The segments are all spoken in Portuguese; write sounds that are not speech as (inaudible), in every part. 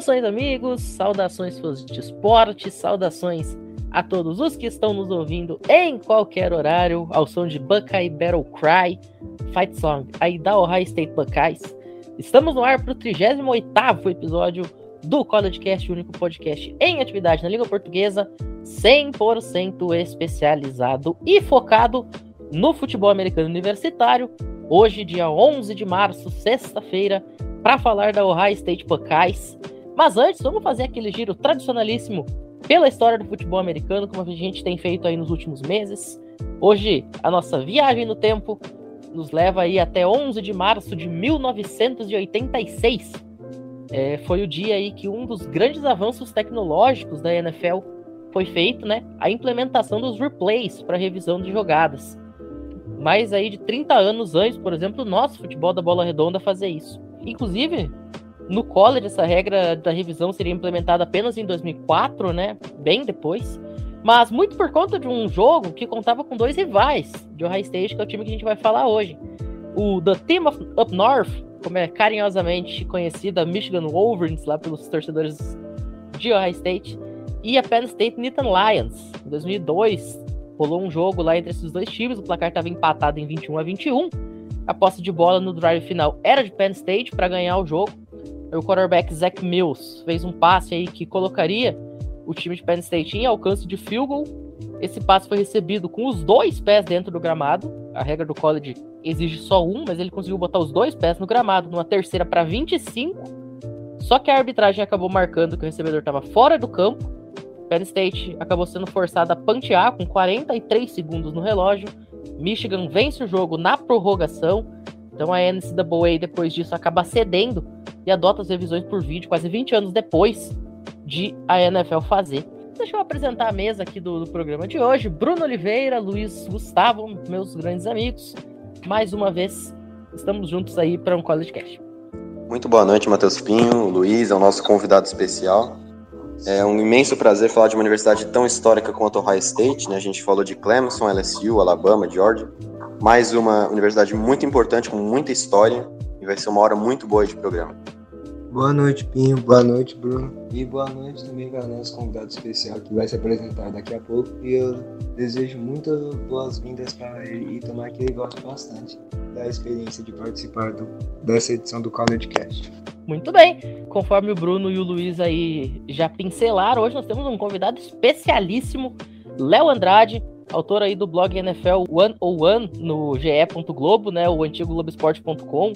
Saudações, amigos, saudações fãs de esporte, saudações a todos os que estão nos ouvindo em qualquer horário, ao som de Buckeye Battle Cry, Fight Song, aí da Ohio State Buckeyes. Estamos no ar para o 38 episódio do College Cast, o único podcast em atividade na língua portuguesa, 100% especializado e focado no futebol americano universitário. Hoje, dia 11 de março, sexta-feira, para falar da Ohio State Buckeyes. Mas antes, vamos fazer aquele giro tradicionalíssimo pela história do futebol americano, como a gente tem feito aí nos últimos meses. Hoje, a nossa viagem no tempo nos leva aí até 11 de março de 1986. É, foi o dia aí que um dos grandes avanços tecnológicos da NFL foi feito, né? A implementação dos replays para revisão de jogadas. Mais aí de 30 anos antes, por exemplo, o nosso futebol da bola redonda fazer isso. Inclusive, no college, essa regra da revisão seria implementada apenas em 2004, né? Bem depois. Mas muito por conta de um jogo que contava com dois rivais de Ohio State, que é o time que a gente vai falar hoje. O The Team of Up North, como é carinhosamente conhecida, Michigan Wolverines, lá pelos torcedores de Ohio State, e a Penn State Nittany Lions. Em 2002, rolou um jogo lá entre esses dois times, o placar estava empatado em 21 a 21, a posse de bola no drive final era de Penn State para ganhar o jogo. O quarterback Zach Mills fez um passe aí que colocaria o time de Penn State em alcance de field goal. Esse passe foi recebido com os dois pés dentro do gramado. A regra do college exige só um, mas ele conseguiu botar os dois pés no gramado, numa terceira para 25. Só que a arbitragem acabou marcando que o recebedor estava fora do campo. Penn State acabou sendo forçado a pantear com 43 segundos no relógio Michigan vence o jogo na prorrogação. Então a NCAA depois disso acaba cedendo e adota as revisões por vídeo quase 20 anos depois de a NFL fazer. Deixa eu apresentar a mesa aqui do, do programa de hoje. Bruno Oliveira, Luiz Gustavo, meus grandes amigos. Mais uma vez, estamos juntos aí para um College Cash. Muito boa noite, Matheus Pinho. Luiz é o nosso convidado especial. É um imenso prazer falar de uma universidade tão histórica quanto Ohio State. Né? A gente falou de Clemson, LSU, Alabama, Georgia. Mais uma universidade muito importante, com muita história. E vai ser uma hora muito boa de programa. Boa noite, Pinho. Boa noite, Bruno. E boa noite também para o nosso convidado especial que vai se apresentar daqui a pouco. E eu desejo muitas boas-vindas para ele e tomar que ele goste bastante da experiência de participar do, dessa edição do College Cast. Muito bem. Conforme o Bruno e o Luiz aí já pincelaram, hoje nós temos um convidado especialíssimo, Léo Andrade, autor aí do blog NFL 101 no ge.globo, né, o antigo globesport.com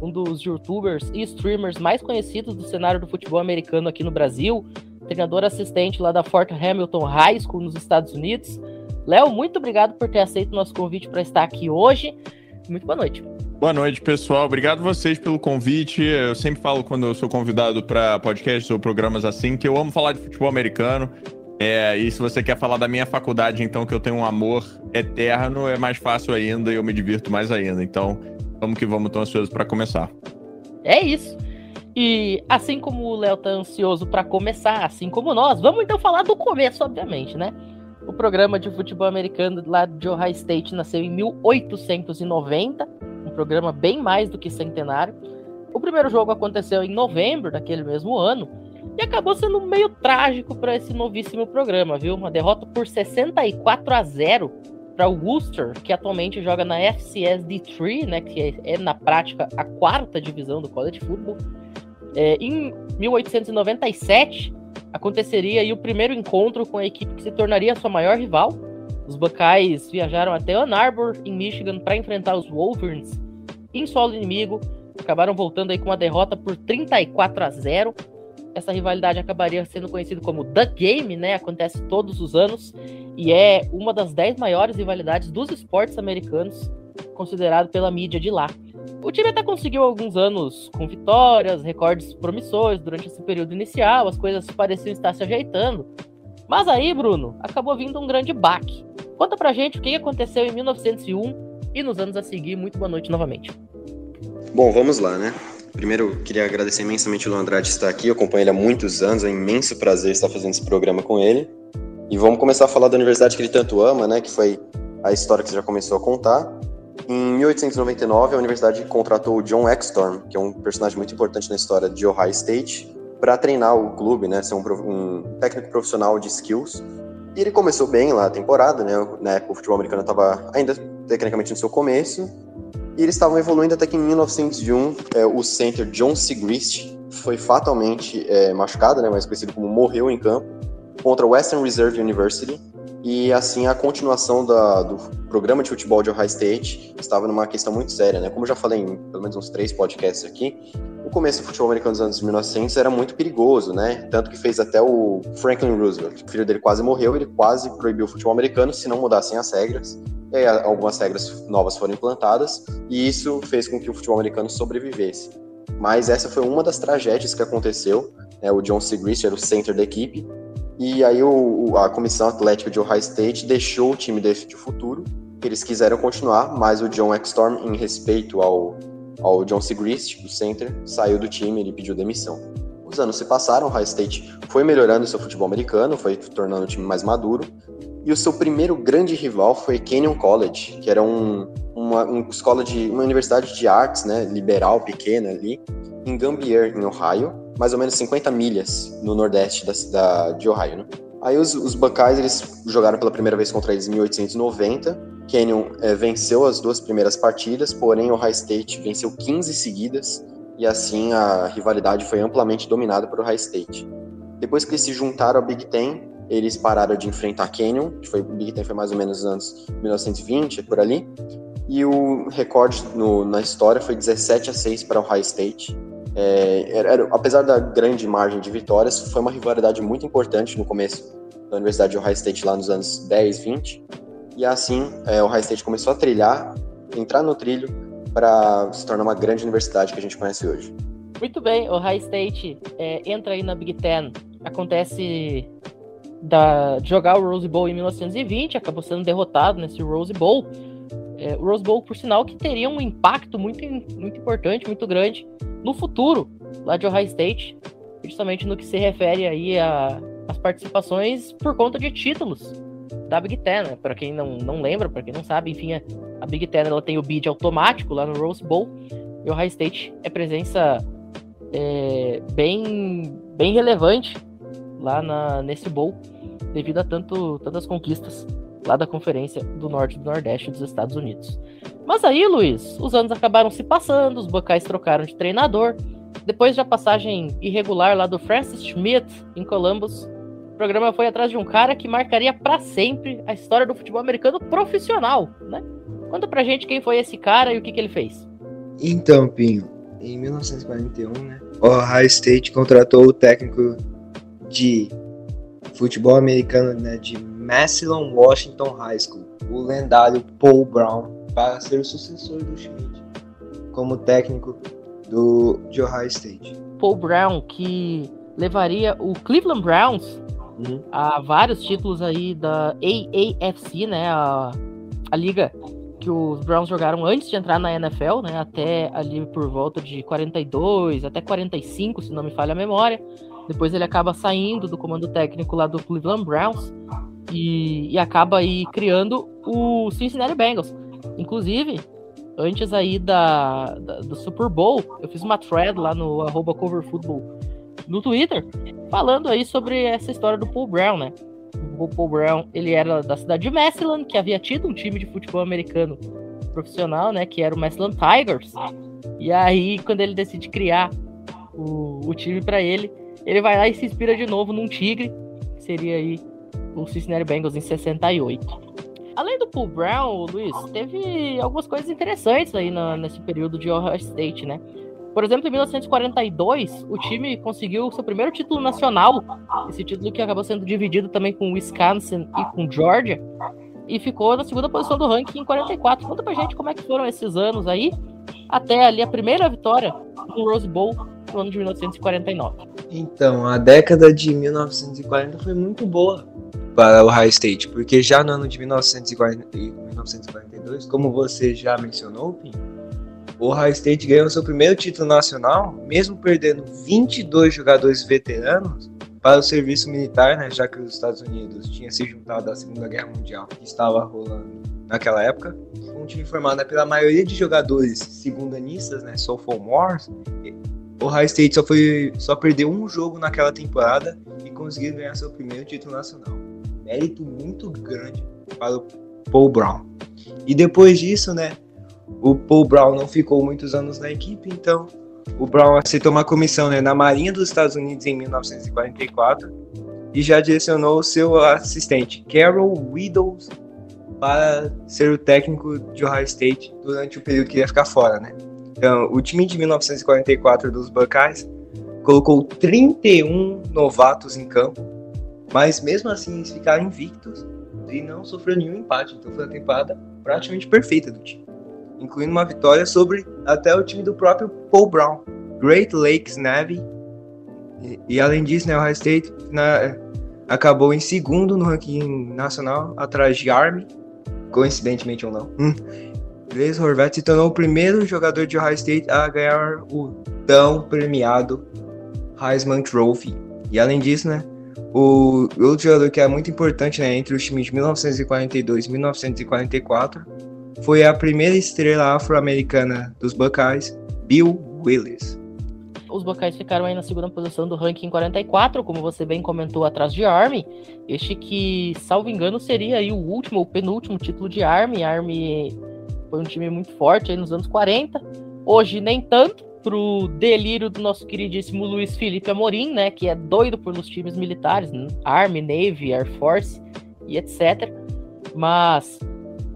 um dos youtubers e streamers mais conhecidos do cenário do futebol americano aqui no Brasil, treinador assistente lá da Fort Hamilton High School nos Estados Unidos. Léo, muito obrigado por ter aceito o nosso convite para estar aqui hoje. Muito boa noite. Boa noite, pessoal. Obrigado vocês pelo convite. Eu sempre falo quando eu sou convidado para podcasts ou programas assim que eu amo falar de futebol americano. É, e se você quer falar da minha faculdade, então, que eu tenho um amor eterno, é mais fácil ainda e eu me divirto mais ainda. Então, Vamos que vamos, tão ansiosos para começar. É isso. E assim como o Léo tá ansioso para começar, assim como nós, vamos então falar do começo, obviamente, né? O programa de futebol americano lá de Ohio State nasceu em 1890, um programa bem mais do que centenário. O primeiro jogo aconteceu em novembro daquele mesmo ano e acabou sendo meio trágico para esse novíssimo programa, viu? Uma derrota por 64 a 0 para o Worcester, que atualmente joga na FCS D3, né, que é, é, na prática a quarta divisão do college football. É, em 1897 aconteceria o primeiro encontro com a equipe que se tornaria sua maior rival. Os Buckeyes viajaram até Ann Arbor, em Michigan, para enfrentar os Wolverines em solo inimigo. Acabaram voltando aí com uma derrota por 34 a 0 essa rivalidade acabaria sendo conhecida como The Game, né? Acontece todos os anos e é uma das dez maiores rivalidades dos esportes americanos, considerado pela mídia de lá. O time até conseguiu alguns anos com vitórias, recordes promissores durante esse período inicial, as coisas pareciam estar se ajeitando. Mas aí, Bruno, acabou vindo um grande baque. Conta pra gente o que aconteceu em 1901 e nos anos a seguir. Muito boa noite novamente. Bom, vamos lá, né? Primeiro, queria agradecer imensamente o Luan Andrade estar aqui. Eu acompanho ele há muitos anos, é um imenso prazer estar fazendo esse programa com ele. E vamos começar a falar da universidade que ele tanto ama, né? Que foi a história que você já começou a contar. Em 1899, a universidade contratou o John Extorm, que é um personagem muito importante na história de Ohio State. para treinar o clube, né, ser um, um, técnico profissional de skills. E ele começou bem lá a temporada, né, na época o futebol americano estava ainda tecnicamente no seu começo, e eles estavam evoluindo até que em 1901 é, o center John Sigrist foi fatalmente é, machucado, né, mais conhecido como morreu em campo, contra Western Reserve University, e assim a continuação da, do programa de futebol de Ohio State estava numa questão muito séria, né? Como eu já falei em pelo menos uns três podcasts aqui, o começo do futebol americano dos anos 1900 era muito perigoso, né? Tanto que fez até o Franklin Roosevelt, o filho dele quase morreu, ele quase proibiu o futebol americano se não mudassem as regras. E aí algumas regras novas foram implantadas e isso fez com que o futebol americano sobrevivesse. Mas essa foi uma das tragédias que aconteceu. Né? O John Segrist era o center da equipe e aí o, a comissão atlética de Ohio State deixou o time de, de futuro. Eles quiseram continuar, mas o John Ekstrom, em respeito ao, ao John Segrist, o center, saiu do time, ele pediu demissão. Os anos se passaram, Ohio State foi melhorando seu futebol americano, foi tornando o time mais maduro, e o seu primeiro grande rival foi Kenyon College, que era um, uma, escola de uma universidade de artes, né, liberal pequena ali, em Gambier, em Ohio, mais ou menos 50 milhas no nordeste da, da de Ohio, né? Aí os, os Buckeyes, eles jogaram pela primeira vez contra eles em 1890. Canyon é, venceu as duas primeiras partidas, porém Ohio State venceu 15 seguidas e assim a rivalidade foi amplamente dominada por Ohio State. Depois que eles se juntaram ao Big Ten, eles pararam de enfrentar Canyon, que foi Big Ten foi mais ou menos nos anos 1920, por ali. E o recorde no, na história foi 17 a 6 para Ohio State. É, era, era, apesar da grande margem de vitórias, foi uma rivalidade muito importante no começo da Universidade de Ohio State, lá nos anos 10, 20. E assim, é, o Ohio State começou a trilhar, entrar no trilho, para se tornar uma grande universidade que a gente conhece hoje. Muito bem, o Ohio State é, entra aí na Big Ten. Acontece da, de jogar o Rose Bowl em 1920, acabou sendo derrotado nesse Rose Bowl. É, o Rose Bowl, por sinal, que teria um impacto muito, muito importante, muito grande no futuro lá de Ohio State, justamente no que se refere aí às participações por conta de títulos da Big Ten, né? Para quem não, não lembra, para quem não sabe, enfim, a Big Ten ela tem o bid automático lá no Rose Bowl e o Ohio State é presença é, bem, bem relevante lá na, nesse bowl devido a tanto, tantas conquistas lá da Conferência do Norte e do Nordeste dos Estados Unidos. Mas aí, Luiz, os anos acabaram se passando, os Buckeyes trocaram de treinador. Depois da passagem irregular lá do Francis Schmidt em Columbus, o programa foi atrás de um cara que marcaria para sempre a história do futebol americano profissional, né? Conta pra gente quem foi esse cara e o que, que ele fez. Então, Pinho, em 1941, né, o Ohio State contratou o técnico de futebol americano né, de Massillon Washington High School, o lendário Paul Brown, para ser o sucessor do Schmidt como técnico do de Ohio State. Paul Brown, que levaria o Cleveland Browns uhum. a vários títulos aí da AAFC, né, a, a liga que os Browns jogaram antes de entrar na NFL, né, até ali por volta de 42, até 45, se não me falha a memória. Depois ele acaba saindo do comando técnico lá do Cleveland Browns e, e acaba aí criando o Cincinnati Bengals. Inclusive, antes aí da, da, do Super Bowl, eu fiz uma thread lá no arroba coverfootball no Twitter, falando aí sobre essa história do Paul Brown, né? O Paul Brown, ele era da cidade de Massillon, que havia tido um time de futebol americano profissional, né? Que era o Massillon Tigers. E aí, quando ele decide criar o, o time para ele, ele vai lá e se inspira de novo num tigre, que seria aí o Cincinnati Bengals em 68. Além do Paul Brown, Luiz, teve algumas coisas interessantes aí na, nesse período de Ohio State, né? Por exemplo, em 1942, o time conseguiu seu primeiro título nacional, esse título que acabou sendo dividido também com Wisconsin e com Georgia, e ficou na segunda posição do ranking em 44. Conta pra gente como é que foram esses anos aí, até ali a primeira vitória no Rose Bowl no ano de 1949. Então, a década de 1940 foi muito boa para o High State, porque já no ano de 1940, 1942, como você já mencionou, Pim, o High State ganhou seu primeiro título nacional, mesmo perdendo 22 jogadores veteranos para o serviço militar, né, já que os Estados Unidos tinham se juntado à Segunda Guerra Mundial, que estava rolando naquela época. Um time formado pela maioria de jogadores segundanistas, né, sophomores, Ohio State só, foi, só perdeu um jogo naquela temporada e conseguiu ganhar seu primeiro título nacional. Mérito muito grande para o Paul Brown. E depois disso, né, o Paul Brown não ficou muitos anos na equipe, então o Brown aceitou uma comissão né, na Marinha dos Estados Unidos em 1944 e já direcionou seu assistente, Carol Widows, para ser o técnico de Ohio State durante o período que ia ficar fora, né? Então, o time de 1944 dos Buckeyes colocou 31 novatos em campo, mas mesmo assim eles ficaram invictos e não sofreu nenhum empate. Então foi uma temporada praticamente perfeita do time, incluindo uma vitória sobre até o time do próprio Paul Brown, Great Lakes Navy. E, e além disso, né, o Ohio State na, acabou em segundo no ranking nacional, atrás de Army, coincidentemente ou não. Hum. Blaze Horvat se tornou o primeiro jogador de Ohio State a ganhar o tão premiado Heisman Trophy. E além disso, né, o outro jogador que é muito importante né, entre os times de 1942 e 1944 foi a primeira estrela afro-americana dos Buckeyes, Bill Willis. Os Buckeyes ficaram aí na segunda posição do ranking 44, como você bem comentou, atrás de Army. Este que, salvo engano, seria aí o último, o penúltimo título de Army. Army foi um time muito forte aí nos anos 40. Hoje nem tanto, pro delírio do nosso queridíssimo Luiz Felipe Amorim, né, que é doido pelos times militares, né? Army, Navy, Air Force e etc. Mas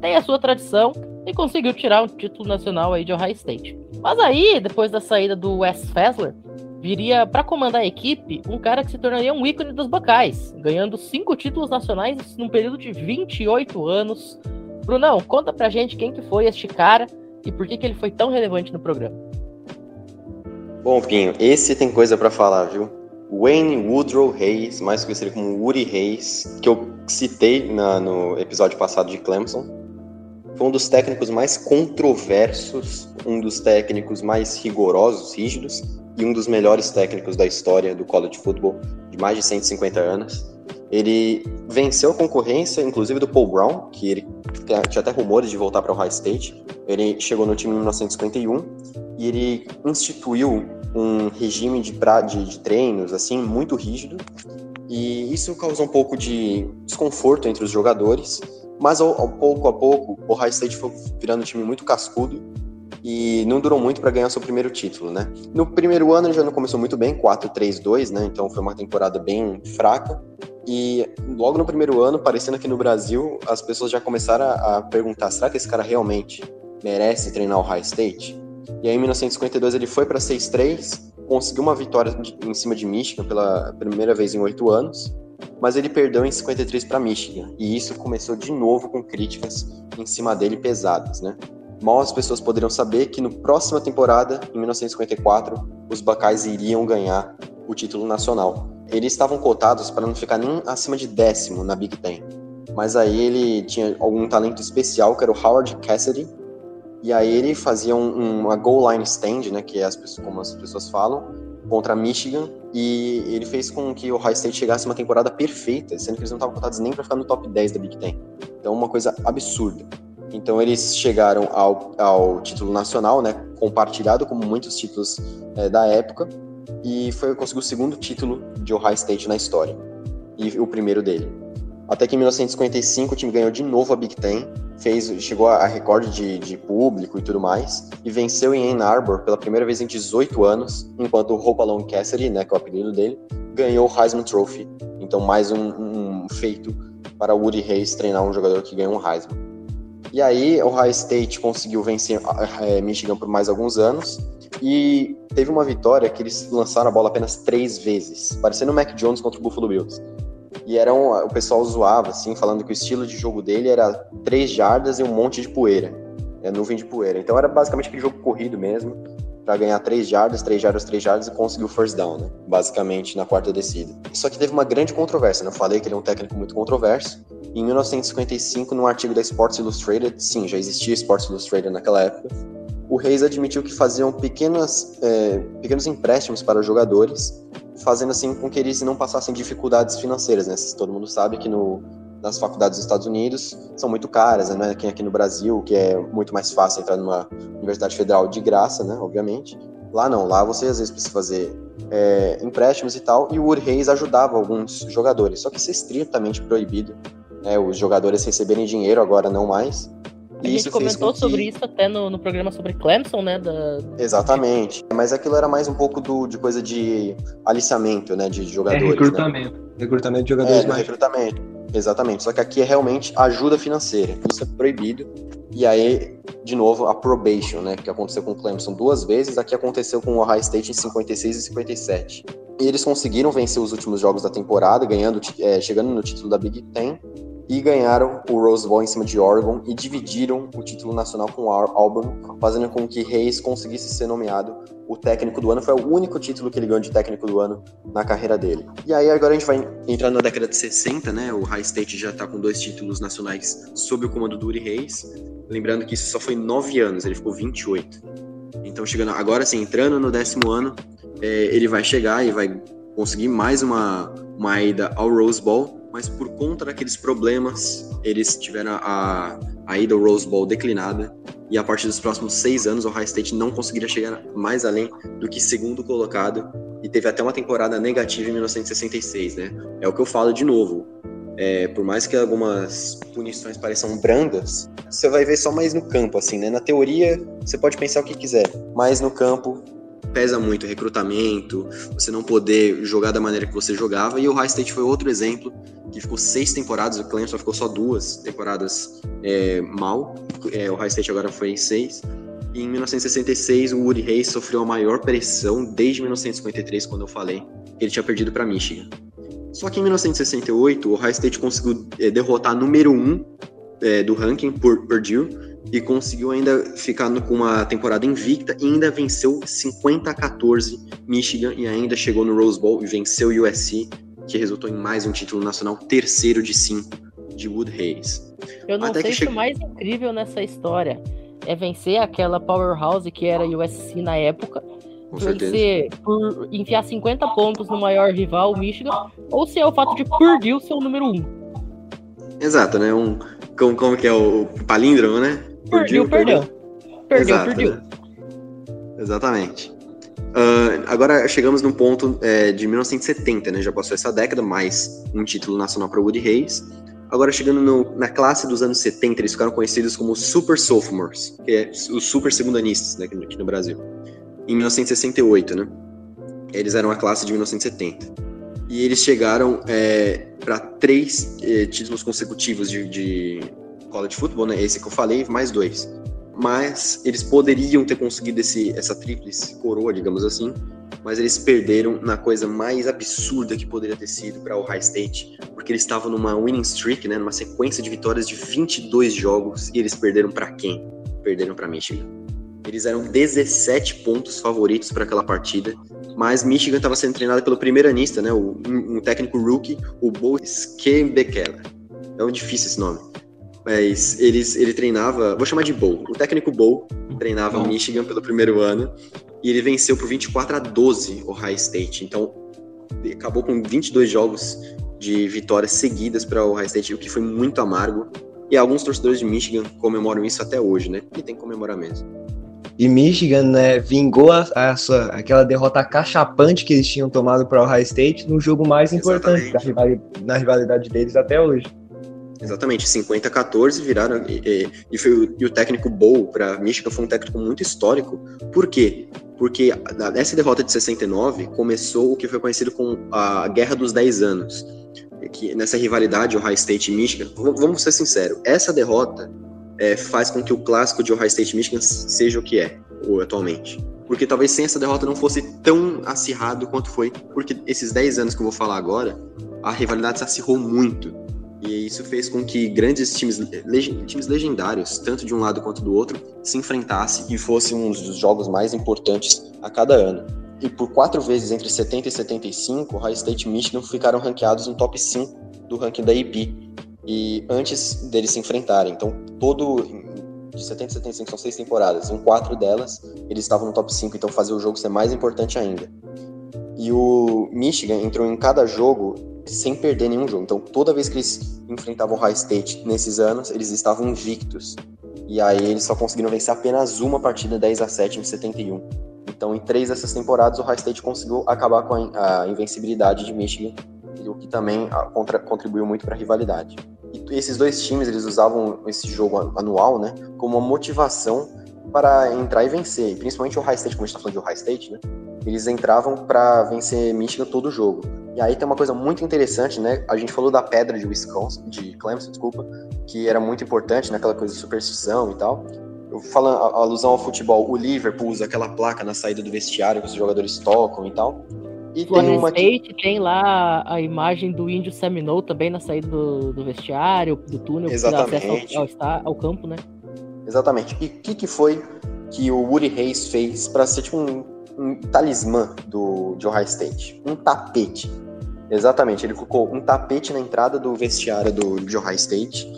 tem a sua tradição e conseguiu tirar um título nacional aí de Ohio State. Mas aí, depois da saída do Wes Fessler, viria para comandar a equipe um cara que se tornaria um ícone dos Buckeyes, ganhando cinco títulos nacionais num período de 28 anos. Brunão, conta pra gente quem que foi este cara e por que, que ele foi tão relevante no programa. Bom, Pinho, esse tem coisa para falar, viu? Wayne Woodrow Hayes, mais conhecido como Woody Hayes, que eu citei na, no episódio passado de Clemson, foi um dos técnicos mais controversos, um dos técnicos mais rigorosos, rígidos, e um dos melhores técnicos da história do college football, de mais de 150 anos. Ele venceu a concorrência, inclusive do Paul Brown, que ele tinha até rumores de voltar para o High State. Ele chegou no time em 1951 e ele instituiu um regime de, pra, de, de treinos assim muito rígido e isso causou um pouco de desconforto entre os jogadores, mas ao, ao pouco a pouco o High State foi virando um time muito cascudo e não durou muito para ganhar seu primeiro título, né? No primeiro ano ele já não começou muito bem, 4-3-2, né? Então foi uma temporada bem fraca. E logo no primeiro ano, parecendo aqui no Brasil, as pessoas já começaram a, a perguntar: será que esse cara realmente merece treinar o High State? E aí, em 1952, ele foi para 6-3, conseguiu uma vitória de, em cima de Michigan pela primeira vez em oito anos, mas ele perdeu em 53 para Michigan. E isso começou de novo com críticas em cima dele pesadas, né? Mal as pessoas poderiam saber que no próxima temporada, em 1954, os Buckeyes iriam ganhar o título nacional. Eles estavam cotados para não ficar nem acima de décimo na Big Ten. Mas aí ele tinha algum talento especial, que era o Howard Cassidy, e aí ele fazia um, uma goal line stand, né, que é as pessoas, como as pessoas falam, contra Michigan, e ele fez com que o High State chegasse uma temporada perfeita, sendo que eles não estavam cotados nem para ficar no top 10 da Big Ten. Então, uma coisa absurda. Então, eles chegaram ao, ao título nacional, né, compartilhado como muitos títulos é, da época, e foi conseguiu o segundo título de Ohio State na história, e o primeiro dele. Até que em 1955 o time ganhou de novo a Big Ten, fez, chegou a recorde de, de público e tudo mais, e venceu em Ann Arbor pela primeira vez em 18 anos, enquanto o Hope Alone Cassidy, né, que é o apelido dele, ganhou o Heisman Trophy. Então mais um, um feito para Woody Hayes treinar um jogador que ganhou um Heisman. E aí o Ohio State conseguiu vencer é, Michigan por mais alguns anos e teve uma vitória que eles lançaram a bola apenas três vezes, parecendo o Mac Jones contra o Buffalo Bills. E era um, o pessoal zoava, assim, falando que o estilo de jogo dele era três jardas e um monte de poeira. É, nuvem de poeira. Então era basicamente aquele jogo corrido mesmo, para ganhar três jardas, três jardas, três jardas e conseguir o first down, né? Basicamente na quarta descida. Só que teve uma grande controvérsia, né? Eu falei que ele é um técnico muito controverso. Em 1955, num artigo da Sports Illustrated, sim, já existia Sports Illustrated naquela época, o Reis admitiu que faziam pequenas, é, pequenos empréstimos para os jogadores fazendo assim com que eles não passassem dificuldades financeiras, né? Todo mundo sabe que no, nas faculdades dos Estados Unidos são muito caras, né? Não é aqui no Brasil, que é muito mais fácil entrar numa universidade federal de graça, né? Obviamente. Lá não, lá você às vezes precisa fazer é, empréstimos e tal, e o Wood Reis ajudava alguns jogadores, só que isso é estritamente proibido, né, os jogadores receberem dinheiro, agora não mais. A gente isso comentou sobre isso até no, no programa sobre Clemson, né? Da... Exatamente. Mas aquilo era mais um pouco do, de coisa de aliciamento, né? De jogadores. É recrutamento. Né? Recrutamento de jogadores é, mais. Recrutamento. Exatamente. Só que aqui é realmente ajuda financeira. Isso é proibido. E aí, de novo, a probation, né? Que aconteceu com o Clemson duas vezes. Aqui aconteceu com o Ohio State em 56 e 57. E eles conseguiram vencer os últimos jogos da temporada, ganhando, é, chegando no título da Big Ten e ganharam o Rose Bowl em cima de Oregon e dividiram o título nacional com o Auburn, fazendo com que Reis conseguisse ser nomeado o técnico do ano. Foi o único título que ele ganhou de técnico do ano na carreira dele. E aí agora a gente vai entrar na década de 60, né? O High State já está com dois títulos nacionais sob o comando do Uri Reis. Lembrando que isso só foi nove anos, ele ficou 28. Então chegando agora, assim, entrando no décimo ano, é, ele vai chegar e vai conseguir mais uma, uma ida ao Rose Bowl mas por conta daqueles problemas, eles tiveram a, a ida ao Rose Bowl declinada, e a partir dos próximos seis anos, o Ohio State não conseguiria chegar mais além do que segundo colocado, e teve até uma temporada negativa em 1966, né? É o que eu falo de novo. É, por mais que algumas punições pareçam brandas, você vai ver só mais no campo, assim, né? Na teoria, você pode pensar o que quiser, mas no campo, pesa muito recrutamento, você não poder jogar da maneira que você jogava. E o High State foi outro exemplo, que ficou seis temporadas, o Clemson ficou só duas temporadas é, mal. É, o High State agora foi em seis. E em 1966, o Woody Hayes sofreu a maior pressão desde 1953, quando eu falei que ele tinha perdido para Michigan. Só que em 1968, o High State conseguiu é, derrotar número um é, do ranking por Purdue e conseguiu ainda ficar com uma temporada invicta e ainda venceu 50 a 14 Michigan e ainda chegou no Rose Bowl e venceu o USC, que resultou em mais um título nacional, terceiro de cinco de Wood Hayes. Eu não Até sei se o mais incrível nessa história é vencer aquela powerhouse que era USC na época, com vencer por enfiar 50 pontos no maior rival, Michigan, ou se é o fato de Purdue ser o número um. Exato, né? Um, como, como que é o palíndromo, né? Perdeu, perdeu. Perdeu, Exato, perdeu. Né? Exatamente. Uh, agora chegamos num ponto é, de 1970, né? Já passou essa década, mais um título nacional para Woody Hayes. Agora chegando no, na classe dos anos 70, eles ficaram conhecidos como Super Sophomores, que é os super segundanistas né, aqui no Brasil. Em 1968, né? Eles eram a classe de 1970. E eles chegaram é, para três é, títulos consecutivos de, de college football, né? Esse que eu falei, mais dois. Mas eles poderiam ter conseguido esse, essa tríplice coroa, digamos assim, mas eles perderam na coisa mais absurda que poderia ter sido para o High State, porque eles estavam numa winning streak, né, numa sequência de vitórias de 22 jogos e eles perderam para quem? Perderam para Michigan. Eles eram 17 pontos favoritos para aquela partida, mas Michigan estava sendo treinado pelo primeiro anista, né, um, um técnico rookie, o Bo Skembekele. É um difícil esse nome. Mas eles, ele treinava, vou chamar de Bowl. O técnico Bowl treinava o Michigan pelo primeiro ano e ele venceu por 24 a 12 o High State. Então, acabou com 22 jogos de vitórias seguidas para o High State, o que foi muito amargo. E alguns torcedores de Michigan comemoram isso até hoje, né? E tem que comemorar mesmo. E Michigan, né, vingou a, a sua, aquela derrota cachapante que eles tinham tomado para o High State no jogo mais importante da, na rivalidade deles até hoje. Exatamente, 50 a 14 viraram. E, e, foi, e o técnico Bowl para Michigan foi um técnico muito histórico. Por quê? Porque nessa derrota de 69 começou o que foi conhecido como a Guerra dos 10 Anos. Que nessa rivalidade Ohio State e Michigan, vamos ser sinceros, essa derrota é, faz com que o clássico de Ohio State e Michigan seja o que é atualmente. Porque talvez sem essa derrota não fosse tão acirrado quanto foi, porque esses 10 anos que eu vou falar agora, a rivalidade se acirrou muito. E isso fez com que grandes times, leg times legendários, tanto de um lado quanto do outro, se enfrentassem e fosse um dos jogos mais importantes a cada ano. E por quatro vezes entre 70 e 75, High State e Michigan ficaram ranqueados no top 5 do ranking da AP. E antes deles se enfrentarem. Então, todo de 70 e 75 são seis temporadas. Em quatro delas, eles estavam no top 5, então fazer o jogo ser mais importante ainda. E o Michigan entrou em cada jogo sem perder nenhum jogo. Então, toda vez que eles enfrentavam High State nesses anos, eles estavam invictos. E aí eles só conseguiram vencer apenas uma partida 10 a 7 em 71. Então, em três dessas temporadas, o High State conseguiu acabar com a, invencibilidade de Michigan, o que também a, contra, contribuiu muito para a rivalidade. E esses dois times, eles usavam esse jogo anual, né, como uma motivação para entrar e vencer. Principalmente o High State, como a gente está falando de Ohio State, né, eles entravam para vencer Michigan todo jogo. E aí tem uma coisa muito interessante, né? A gente falou da pedra de Wisconsin, de Clemson, desculpa, que era muito importante, naquela né? coisa de superstição e tal. Eu falando a, alusão ao futebol, o Liverpool usa aquela placa na saída do vestiário que os jogadores tocam e tal. E o tem uma State tem lá a imagem do índio Seminole também na saída do, do vestiário, do túnel Exatamente. que dá acesso ao, ao, ao campo, né? Exatamente. E o que, que foi que o Woody Hayes fez para ser tipo um um talismã do, de Ohio State, um tapete. Exatamente, ele colocou um tapete na entrada do vestiário do, de Ohio State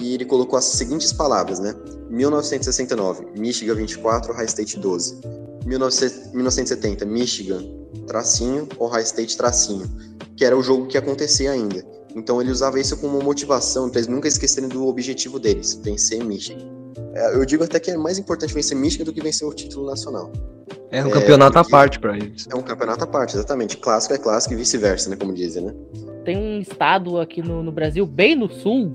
e ele colocou as seguintes palavras, né? 1969, Michigan 24, Ohio State 12. 1970, Michigan, tracinho, Ohio State, tracinho. Que era o jogo que ia acontecer ainda. Então ele usava isso como motivação para eles nunca esquecerem do objetivo deles, vencer Michigan. É, eu digo até que é mais importante vencer Michigan do que vencer o título nacional. É um é, campeonato à parte para eles. É um campeonato à parte, exatamente. Clássico é clássico e vice-versa, né? Como dizem, né? Tem um estado aqui no, no Brasil, bem no sul,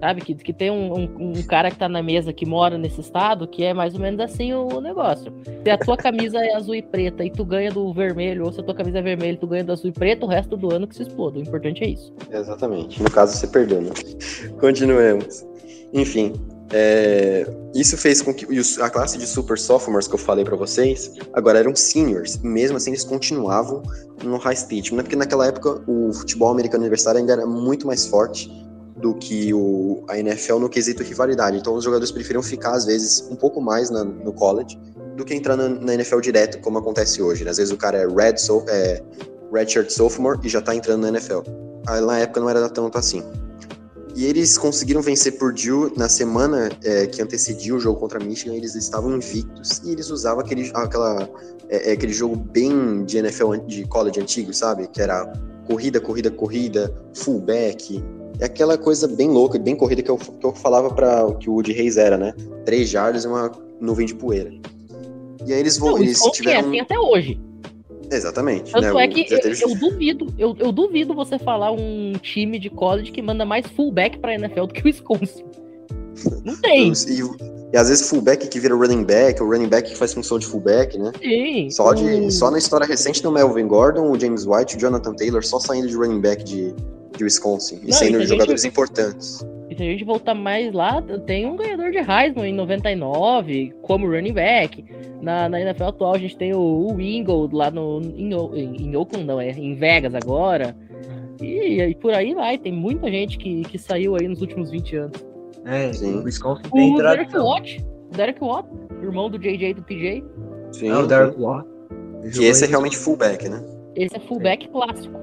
sabe? Que, que tem um, um, um, cara que tá na mesa que mora nesse estado, que é mais ou menos assim o, o, negócio. Se a tua camisa é azul e preta e tu ganha do vermelho, ou se a tua camisa é vermelha e tu ganha do azul e preto, o resto do ano que se exploda. O importante é isso. Exatamente. No caso, você perdeu, né? (laughs) Continuemos. Enfim, é, isso fez com que a classe de super sophomores que eu falei para vocês agora eram seniors, mesmo assim eles continuavam no high state, né? porque naquela época o futebol americano universitário ainda era muito mais forte do que o, a NFL no quesito rivalidade. Então os jogadores preferiam ficar às vezes um pouco mais na, no college do que entrar na, na, NFL direto, como acontece hoje. Né? Às vezes o cara é red, so, é redshirt sophomore e já tá entrando na NFL. Aí, na época não era tanto assim. E eles conseguiram vencer Purdue na semana é, que antecedia o jogo contra Michigan. Eles estavam invictos e eles usavam aquele, aquela, é, é aquele jogo bem de NFL, de college antigo, sabe? Que era corrida, corrida, corrida, fullback. É aquela coisa bem louca, bem corrida que eu, que eu falava para que o Woody Reis era, né? Três jardas e uma nuvem de poeira. E aí eles, Não, eles tiveram... É assim até hoje. Exatamente. Tanto né? é que eu, eu, duvido, eu, eu, duvido você falar um time de college que manda mais fullback pra NFL do que o Wisconsin. Não (laughs) tem. E, e, às vezes fullback que vira running back, o running back que faz função de fullback, né? Sim. Só, de, só na história recente do Melvin Gordon, o James White, o Jonathan Taylor, só saindo de running back de, de Wisconsin. E Não, sendo e jogadores gente, importantes. E se a gente voltar mais lá, tem um ganhador de Heisman em 99, como running back. Na, na NFL atual a gente tem o, o Wingle lá no, em, em Oakland, não, é em Vegas agora. E, e por aí vai, tem muita gente que, que saiu aí nos últimos 20 anos. É, Sim. o Wisconsin tem o Derek Watt, Derek Watt, irmão do JJ do TJ. Sim, é o Derek Watt. Que esse é realmente fullback, né? Esse é fullback é. clássico.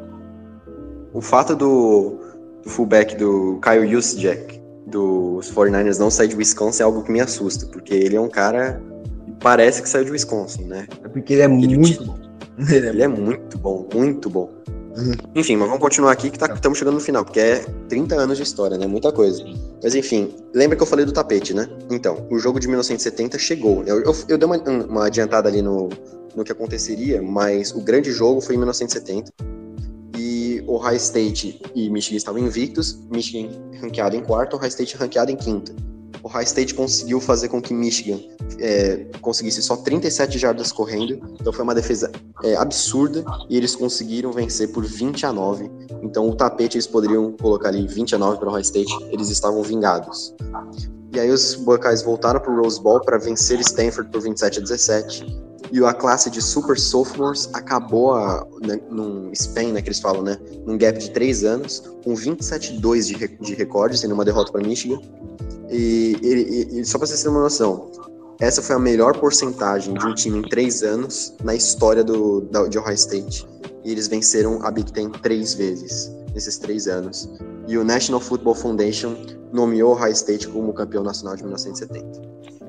O fato do, do fullback do Kyle Juszczyk dos 49ers não sair de Wisconsin é algo que me assusta, porque ele é um cara parece que saiu de Wisconsin, né? É porque ele é ele muito bom. (laughs) Ele é muito bom, muito bom. Uhum. Enfim, mas vamos continuar aqui que tá, estamos chegando no final, porque é 30 anos de história, né? Muita coisa. Mas enfim, lembra que eu falei do tapete, né? Então, o jogo de 1970 chegou. Eu, eu, eu dei uma, uma adiantada ali no, no que aconteceria, mas o grande jogo foi em 1970. Ohio State e Michigan estavam invictos, Michigan ranqueado em quarto, Ohio State ranqueado em quinta o High State conseguiu fazer com que Michigan é, conseguisse só 37 jardas correndo, então foi uma defesa é, absurda e eles conseguiram vencer por 20 a 9. Então o tapete eles poderiam colocar ali 20 a 9 para o High State, eles estavam vingados. E aí os Buckeyes voltaram para o Rose Bowl para vencer Stanford por 27 a 17. E a classe de super sophomores acabou a, né, num span, né, que eles falam, né, num gap de 3 anos, com 27-2 de, de recorde, sendo uma derrota para Michigan. E, e, e só para vocês terem uma noção, essa foi a melhor porcentagem de um time em três anos na história do, da, de Ohio State. E eles venceram a Big Ten três vezes nesses três anos. E o National Football Foundation nomeou Ohio State como campeão nacional de 1970.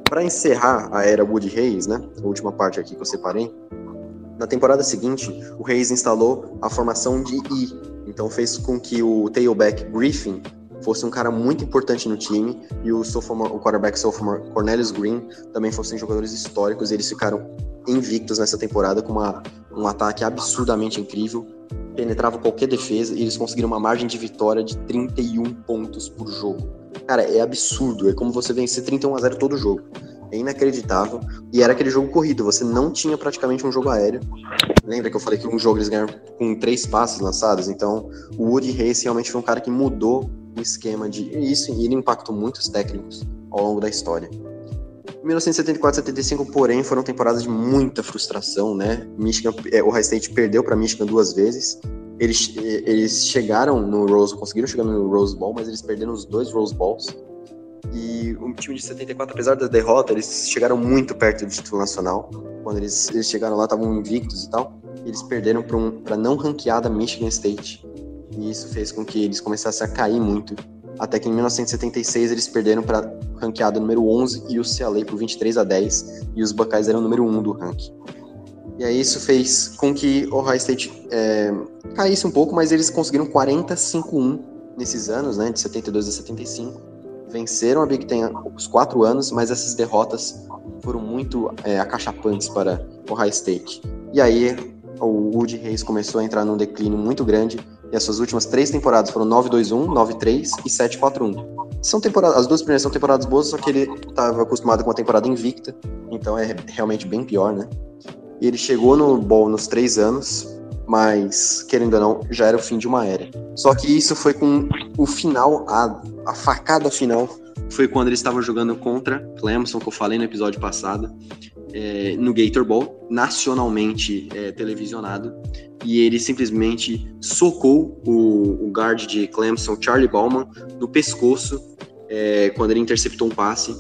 Para encerrar a era Woody Hayes, né, a última parte aqui que eu separei, na temporada seguinte, o Hayes instalou a formação de I, então fez com que o tailback Griffin fosse um cara muito importante no time e o, sophomore, o quarterback sophomore Cornelius Green também fossem jogadores históricos. Eles ficaram invictos nessa temporada com uma, um ataque absurdamente incrível, penetrava qualquer defesa e eles conseguiram uma margem de vitória de 31 pontos por jogo. Cara, é absurdo, é como você vencer 31 a 0 todo jogo. É inacreditável. E era aquele jogo corrido, você não tinha praticamente um jogo aéreo. Lembra que eu falei que um jogo eles ganharam com três passes lançados? Então, o Woody Hayes realmente foi um cara que mudou o esquema de. E isso e ele impactou muitos técnicos ao longo da história. 1974 75, porém, foram temporadas de muita frustração, né? Michigan, é, o High State perdeu para Michigan duas vezes. Eles, eles chegaram no Rose, conseguiram chegar no Rose Bowl, mas eles perderam os dois Rose Bowls. E o time de 74, apesar da derrota, eles chegaram muito perto do título nacional. Quando eles, eles chegaram lá, estavam invictos e tal. Eles perderam para um, não ranqueada Michigan State. E isso fez com que eles começassem a cair muito até que em 1976 eles perderam para ranqueada número 11 e o CLA por 23 a 10 e os Buckeyes eram o número 1 do ranking. E aí isso fez com que o Ohio State é, caísse um pouco, mas eles conseguiram 45-1 nesses anos, né, de 72 a 75. Venceram a Big Ten os quatro anos, mas essas derrotas foram muito é, acachapantes para o Ohio State. E aí o Woody Hayes começou a entrar num declínio muito grande e as suas últimas três temporadas foram 9-2-1, 9-3 e 7-4-1. São temporadas, as duas primeiras são temporadas boas, só que ele estava acostumado com uma temporada invicta, então é realmente bem pior, né? E ele chegou no Bowl nos três anos, mas, querendo ou não, já era o fim de uma era. Só que isso foi com o final, a, a facada final, foi quando eles estavam jogando contra Clemson, que eu falei no episódio passado, é, no Gator Bowl, nacionalmente é, televisionado e ele simplesmente socou o, o guard de Clemson, Charlie Bauman, no pescoço é, quando ele interceptou um passe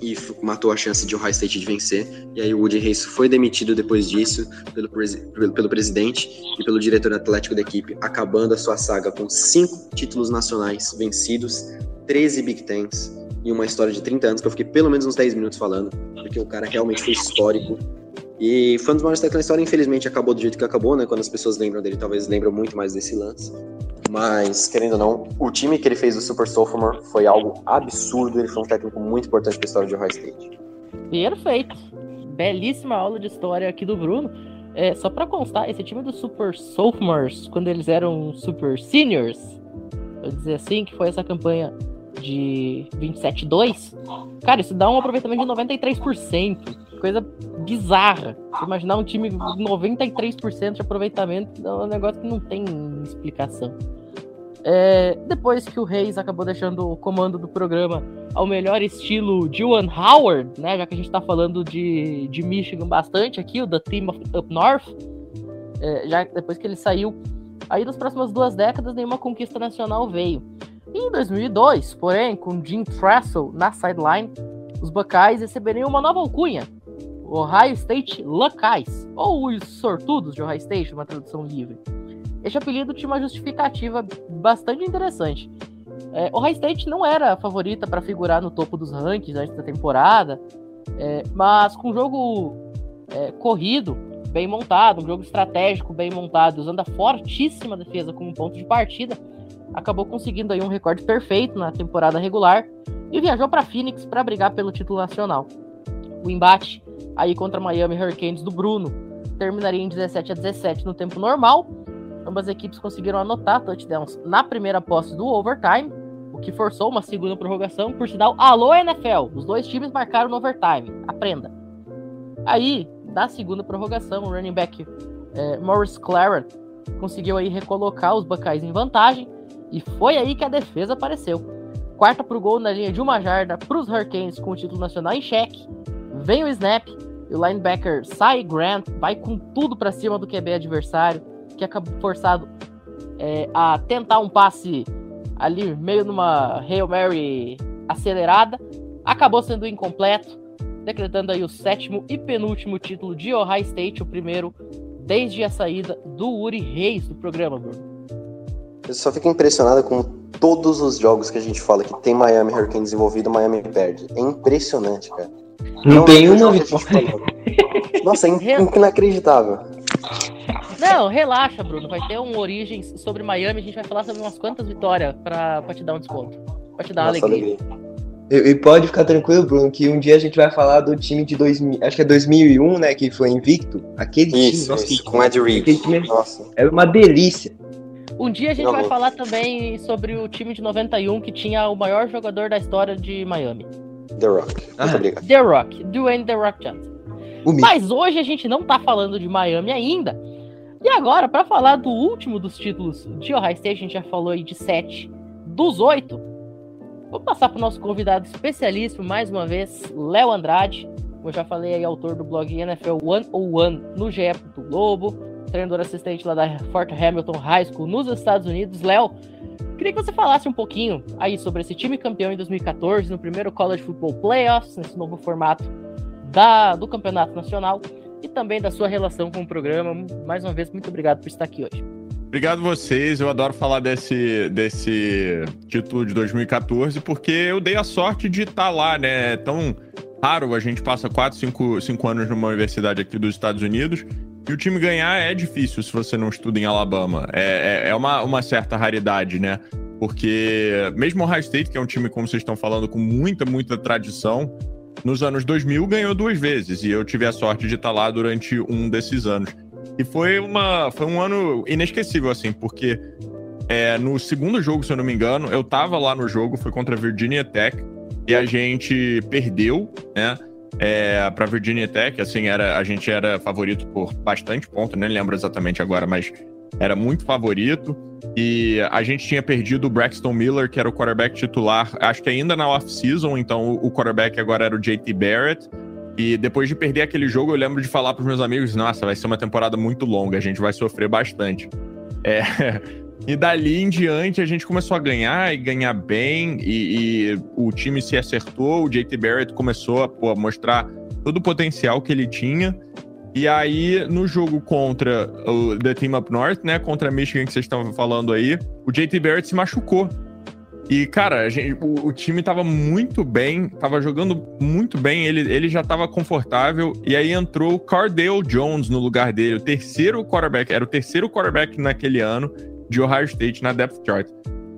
e matou a chance de Ohio State de vencer. E aí o Woody Hayes foi demitido depois disso pelo, pelo, pelo presidente e pelo diretor atlético da equipe, acabando a sua saga com cinco títulos nacionais vencidos, 13 Big Tens e uma história de 30 anos que eu fiquei pelo menos uns 10 minutos falando, porque o cara realmente foi histórico e foi um dos maiores técnicos da história, infelizmente acabou do jeito que acabou, né? Quando as pessoas lembram dele, talvez lembram muito mais desse lance. Mas, querendo ou não, o time que ele fez do Super Sophomore foi algo absurdo. Ele foi um técnico muito importante para a história de Ohio State. Perfeito. Belíssima aula de história aqui do Bruno. É, só para constar, esse time dos Super Sophomores, quando eles eram Super Seniors, vou dizer assim, que foi essa campanha de 27-2, cara, isso dá um aproveitamento de 93% coisa bizarra. Imaginar um time 93% de aproveitamento é um negócio que não tem explicação. É, depois que o Reis acabou deixando o comando do programa ao melhor estilo Juan Howard, né? Já que a gente está falando de, de Michigan bastante aqui, o The Team of Up North. É, já depois que ele saiu, aí nas próximas duas décadas nenhuma conquista nacional veio. E em 2002, porém, com Jim Tressel na sideline, os Buckeyes receberiam uma nova alcunha, Ohio State Locais, ou os sortudos de Ohio State, uma tradução livre. Este apelido tinha uma justificativa bastante interessante. É, Ohio State não era a favorita para figurar no topo dos rankings antes da temporada, é, mas com um jogo é, corrido, bem montado, um jogo estratégico bem montado, usando a fortíssima defesa como ponto de partida, acabou conseguindo aí um recorde perfeito na temporada regular e viajou para Phoenix para brigar pelo título nacional. O embate aí contra Miami Hurricanes do Bruno terminaria em 17 a 17 no tempo normal. Ambas equipes conseguiram anotar touchdowns na primeira posse do overtime, o que forçou uma segunda prorrogação. Por sinal, alô NFL, os dois times marcaram no overtime. Aprenda. Aí, na segunda prorrogação, o running back é, Morris Claret conseguiu aí recolocar os Buckeyes em vantagem e foi aí que a defesa apareceu. Quarta pro gol na linha de uma jarda para os Hurricanes com o título nacional em xeque Vem o snap e o linebacker Cy Grant vai com tudo para cima do QB adversário, que acabou forçado é, a tentar um passe ali meio numa Hail Mary acelerada, acabou sendo incompleto, decretando aí o sétimo e penúltimo título de Ohio State, o primeiro desde a saída do Uri Reis do programa, Bruno. Eu só fico impressionado com todos os jogos que a gente fala que tem Miami Hurricanes envolvido, Miami perde. É impressionante, cara. Não, não tem uma vitória. Nossa, é inacreditável. Não, relaxa, Bruno. Vai ter um Origens sobre Miami. A gente vai falar sobre umas quantas vitórias pra, pra te dar um desconto. Pra te dar Nossa, alegria. alegria. E, e pode ficar tranquilo, Bruno, que um dia a gente vai falar do time de 2000, acho que é 2001, né, que foi invicto. Aquele time, Isso, nossa, isso, que com Ed aquele Reed. time Nossa, era uma delícia. Um dia a gente Não, vai não. falar também sobre o time de 91 que tinha o maior jogador da história de Miami. The Rock. Muito Ah. obrigado. The Rock, Dwayne The Rock Johnson. O. Mas hoje a gente não tá falando de Miami ainda. E agora, pra falar do último dos títulos de Ohio State, a gente já falou aí de sete dos oito. Vou passar pro nosso convidado especialíssimo mais uma vez, Léo Andrade. Como eu já falei aí, autor do blog NFL 101 no GE. Globo, treinador assistente lá da Fort Hamilton High School nos Estados Unidos. Léo, queria que você falasse um pouquinho aí sobre esse time campeão em 2014, no primeiro College Football Playoffs, nesse novo formato da, do Campeonato Nacional e também da sua relação com o programa. Mais uma vez, muito obrigado por estar aqui hoje. Obrigado vocês, eu adoro falar desse, desse título de 2014, porque eu dei a sorte de estar lá, né? É tão raro, a gente passa 4, 5, 5 anos numa universidade aqui dos Estados Unidos, e o time ganhar é difícil se você não estuda em Alabama. É, é, é uma, uma certa raridade, né? Porque mesmo o Ohio State, que é um time, como vocês estão falando, com muita, muita tradição, nos anos 2000 ganhou duas vezes, e eu tive a sorte de estar lá durante um desses anos. E foi, uma, foi um ano inesquecível, assim, porque é, no segundo jogo, se eu não me engano, eu tava lá no jogo, foi contra a Virginia Tech, e a gente perdeu, né? É, para Virginia Tech, assim, era, a gente era favorito por bastante ponto, nem lembro exatamente agora, mas era muito favorito. E a gente tinha perdido o Braxton Miller, que era o quarterback titular, acho que ainda na off-season, então o quarterback agora era o JT Barrett. E depois de perder aquele jogo, eu lembro de falar pros meus amigos: nossa, vai ser uma temporada muito longa, a gente vai sofrer bastante. É, (laughs) E dali em diante a gente começou a ganhar e ganhar bem, e, e o time se acertou, o JT Barrett começou a, pô, a mostrar todo o potencial que ele tinha. E aí, no jogo contra o The Team Up North, né? Contra a Michigan que vocês estavam falando aí, o JT Barrett se machucou. E, cara, gente- o, o time tava muito bem, tava jogando muito bem, ele, ele já tava confortável. E aí entrou o Cardale Jones no lugar dele, o terceiro quarterback, era o terceiro quarterback naquele ano de Ohio State na depth chart.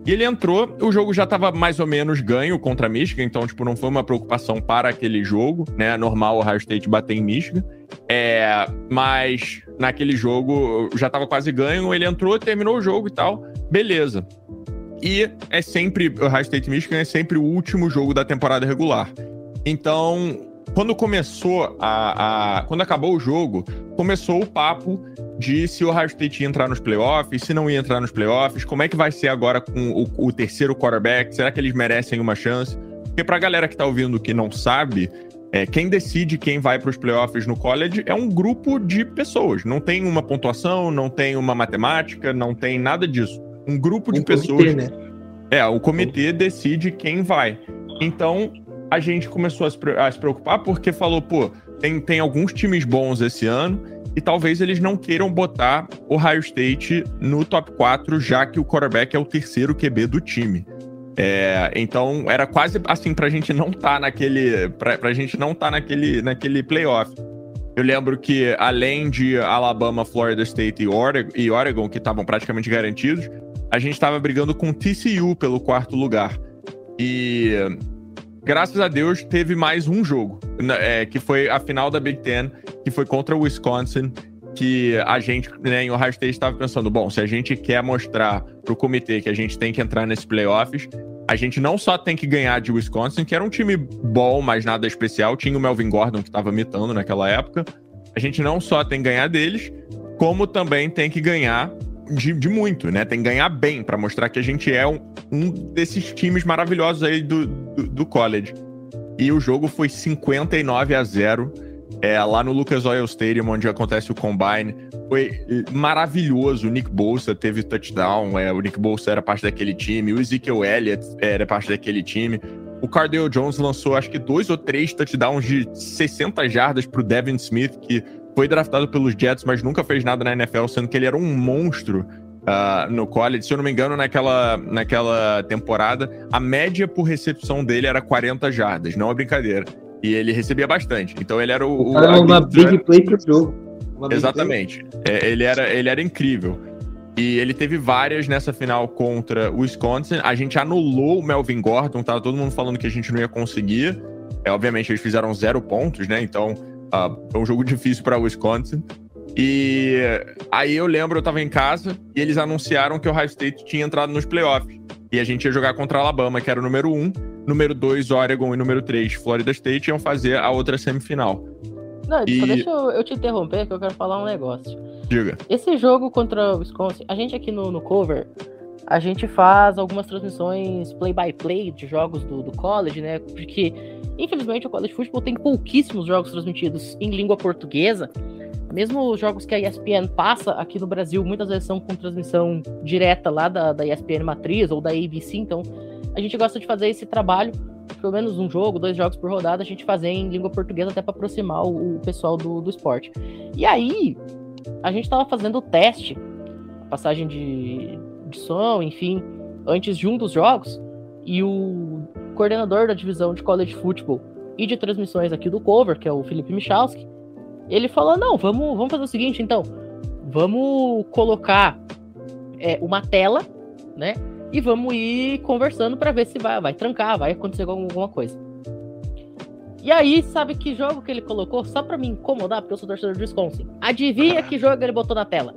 E ele entrou, o jogo já tava mais ou menos ganho contra Michigan, então, tipo, não foi uma preocupação para aquele jogo, né? Normal o Ohio State bater em Michigan. É, mas naquele jogo já tava quase ganho, ele entrou, terminou o jogo e tal, beleza. E é sempre, o Ohio State Michigan é sempre o último jogo da temporada regular. Então, quando começou a, a- Quando acabou o jogo, começou o papo de se o Ohio State ia entrar nos playoffs, se não ia entrar nos playoffs, como é que vai ser agora com o, o terceiro quarterback? Será que eles merecem uma chance? Porque pra galera que tá ouvindo que não sabe, é, quem decide quem vai para os playoffs no college é um grupo de pessoas. Não tem uma pontuação, não tem uma matemática, não tem nada disso. Um grupo de Um pessoas. comitê, né? É, o comitê decide quem vai. Então, a gente começou a se, a se preocupar porque falou, pô, tem, tem alguns times bons esse ano e talvez eles não queiram botar o Ohio State no top 4, já que o quarterback é o terceiro QB do time. É, então, era quase assim pra gente não estar naquele. Pra, pra gente não estar naquele, naquele playoff. Eu lembro que, além de Alabama, Florida State e Oregon, e Oregon que estavam praticamente garantidos, a gente estava brigando com TCU pelo quarto lugar. E graças a Deus teve mais um jogo, é, que foi a final da Big Ten, que foi contra o Wisconsin, que a gente, né, em Ohio State, estava pensando, bom, se a gente quer mostrar para o comitê que a gente tem que entrar nesses playoffs, a gente não só tem que ganhar de Wisconsin, que era um time bom, mas nada especial, tinha o Melvin Gordon que estava mitando naquela época, a gente não só tem que ganhar deles, como também tem que ganhar de, de muito, né? Tem que ganhar bem para mostrar que a gente é um, um desses times maravilhosos aí do, do, do college. E o jogo foi 59 a 0 é, lá no Lucas Oil Stadium, onde acontece o Combine. Foi maravilhoso. O Nick Bolsa teve touchdown. É, o Nick Bolsa era parte daquele time. O Ezekiel Elliott era parte daquele time. O Cardale Jones lançou acho que dois ou três touchdowns de 60 jardas pro Devin Smith, que foi draftado pelos Jets, mas nunca fez nada na NFL, sendo que ele era um monstro ah, no college. Se eu não me engano, naquela, naquela temporada, a média por recepção dele era 40 jardas, não é brincadeira. E ele recebia bastante. Então ele era o. O é uma big play pro jogo. Exatamente. É, ele, era, ele era incrível. E ele teve várias nessa final contra o Wisconsin. A gente anulou o Melvin Gordon, tava todo mundo falando que a gente não ia conseguir. É, obviamente, eles fizeram zero pontos, né? Então, uh, foi um jogo difícil para Wisconsin. E aí eu lembro, eu tava em casa e eles anunciaram que o Ohio State tinha entrado nos playoffs. E a gente ia jogar contra Alabama, que era o número 1, número 2, Oregon e número 3, Florida State, iam fazer a outra semifinal. Não, e... só deixa eu, eu, te interromper que eu quero falar um negócio. Diga. Esse jogo contra o Wisconsin, a gente aqui no, no cover, a gente faz algumas transmissões play-by-play -play de jogos do, do college, né? Porque, infelizmente, o college football tem pouquíssimos jogos transmitidos em língua portuguesa. Mesmo os jogos que a ESPN passa aqui no Brasil, muitas vezes são com transmissão direta lá da, da ESPN Matriz ou da ABC, então a gente gosta de fazer esse trabalho, pelo menos um jogo, dois jogos por rodada, a gente fazer em língua portuguesa até para aproximar o, o, pessoal do, do esporte. E aí, a gente estava fazendo o teste, a passagem de, de som, enfim, antes de um dos jogos, e o coordenador da divisão de college football e de transmissões aqui do Cover, que é o Felipe Michalski, ele falou: não, vamos, vamos fazer o seguinte, então. Vamos colocar é, uma tela, né? E vamos ir conversando para ver se vai, vai trancar, vai acontecer alguma coisa. E aí, sabe que jogo que ele colocou? Só pra me incomodar, porque eu sou torcedor do Wisconsin. Adivinha que jogo ele botou na tela?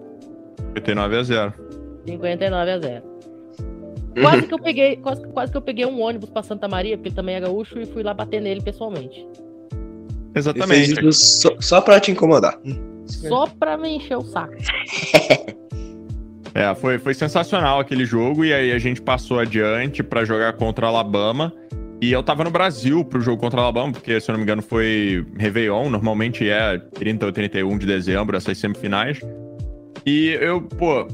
59 a 0. 59 a 0. Quase que eu peguei, quase, quase que eu peguei um ônibus pra Santa Maria, porque ele também é gaúcho, e fui lá bater nele pessoalmente. Exatamente. Só, só pra te incomodar. Só pra me encher o saco. é, foi, foi sensacional aquele jogo, e aí a gente passou adiante para jogar contra a Alabama. E eu tava no Brasil pro jogo contra a Alabama, porque, se eu não me engano, foi Réveillon, normalmente é 30 ou 31 de dezembro, essas semifinais. E eu, pô,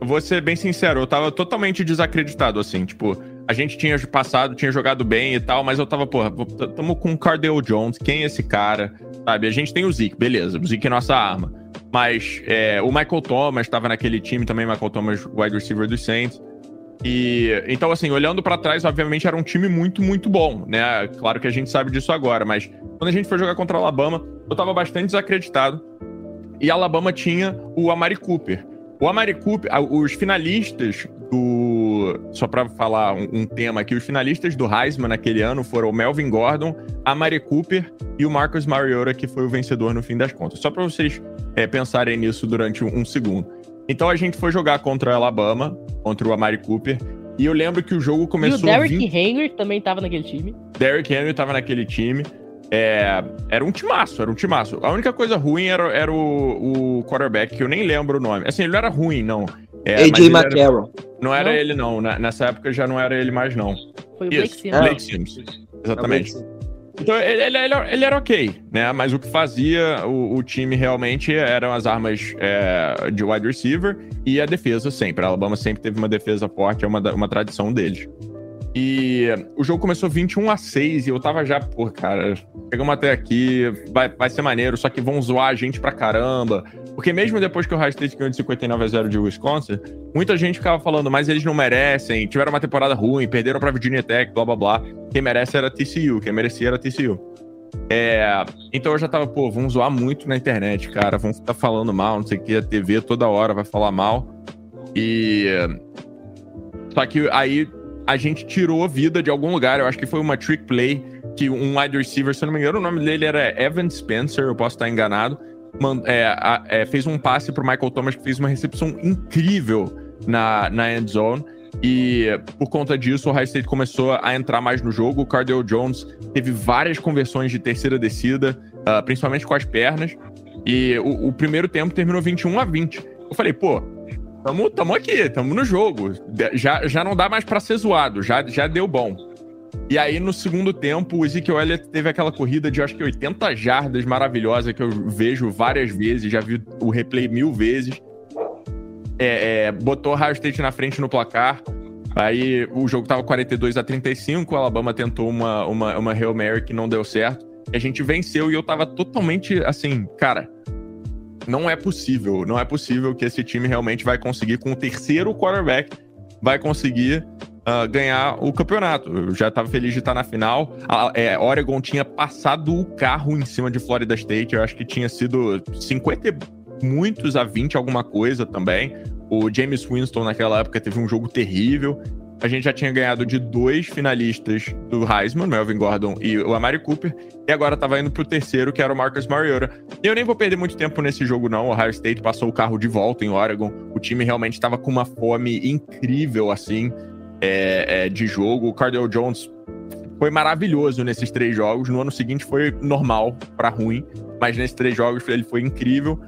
vou ser bem sincero, eu tava totalmente desacreditado, assim, tipo, a gente tinha passado, tinha jogado bem e tal, mas eu tava, porra, tamo com o Cardale Jones, quem é esse cara? Sabe, a gente tem o Zeke, beleza, o Zeke é nossa arma. Mas é, o Michael Thomas estava naquele time também, Michael Thomas, wide receiver dos Saints. E então, assim, olhando para trás, obviamente era um time muito, muito bom, né? Claro que a gente sabe disso agora, mas quando a gente foi jogar contra a Alabama, eu tava bastante desacreditado. E Alabama tinha o Amari Cooper. O Amari Cooper, os finalistas do. Só para falar um, um, tema aqui, os finalistas do Heisman naquele ano foram o Melvin Gordon, Amari Cooper e o Marcus Mariota, que foi o vencedor no fim das contas. Só para vocês é, pensarem nisso durante um, um, segundo. Então a gente foi jogar contra o Alabama, contra o Amari Cooper. E eu lembro que o jogo começou. E o Derrick 20... Henry também estava naquele time. Derrick Henry estava naquele time. É, era um timaço, era um timaço. A única coisa ruim era, era o, o quarterback, que eu nem lembro o nome. Assim, ele não era ruim, não. É, AJ McCarroll. não era não? ele, não. Nessa época já não era ele mais, não. Foi o Blake Sims. Blake Sims. Exatamente. Então, ele, ele, ele, era ok, né? Mas o que fazia o, o time realmente eram as armas é, de wide receiver e a defesa sempre. A Alabama sempre teve uma defesa forte, é uma, uma tradição deles. E o jogo começou 21 a 6 e eu tava já, pô, cara, chegamos até aqui, vai, vai ser maneiro, só que vão zoar a gente pra caramba. Porque mesmo depois que o High State ganhou de 59 a 0 de Wisconsin, muita gente ficava falando, mas eles não merecem, tiveram uma temporada ruim, perderam pra Virginia Tech, blá blá blá. Quem merece era TCU, quem merecia era TCU. É, então eu já tava, pô, vão zoar muito na internet, cara, vão ficar falando mal, não sei o que, a TV toda hora vai falar mal. E. Só que aí a gente tirou vida de algum lugar. Eu acho que foi uma trick play que um wide receiver, se eu não me engano, o nome dele era Evan Spencer, eu posso estar enganado. É, a, é, fez um passe pro Michael Thomas que fez uma recepção incrível na, na end zone. E por conta disso, o High State começou a entrar mais no jogo. O Cardell Jones teve várias conversões de terceira descida, uh, principalmente com as pernas. E o, o, primeiro tempo terminou 21 a 20. Eu falei, pô, Tamo, tamo aqui, tamo no jogo. Já, já não dá mais para ser zoado, já, já deu bom. E aí, no segundo tempo, o Ezekiel Elliott teve aquela corrida de acho que 80 jardas maravilhosa que eu vejo várias vezes, já vi o replay mil vezes. É, é, botou Ohio State na frente no placar. Aí o jogo tava 42 a 35, o Alabama tentou uma, uma, uma Hail Mary que não deu certo. A gente venceu e eu tava totalmente assim, cara, não é possível. Não é possível que esse time realmente vai conseguir, com o terceiro quarterback, vai conseguir uh, ganhar o campeonato. Eu já estava feliz de estar na final. A, é, Oregon tinha passado o carro em cima de Florida State. Eu acho que tinha sido 50, muitos a 20 alguma coisa também. O James Winston naquela época teve um jogo terrível. A gente já tinha ganhado de dois finalistas do Heisman, Melvin Gordon e o Amari Cooper, e agora estava indo para o terceiro, que era o Marcus Mariota. E eu nem vou perder muito tempo nesse jogo, não. O Ohio State passou o carro de volta em Oregon. O time realmente estava com uma fome incrível, assim, é, é, de jogo. O Cardell Jones foi maravilhoso nesses três jogos. No ano seguinte foi normal para ruim, mas nesses três jogos ele foi incrível.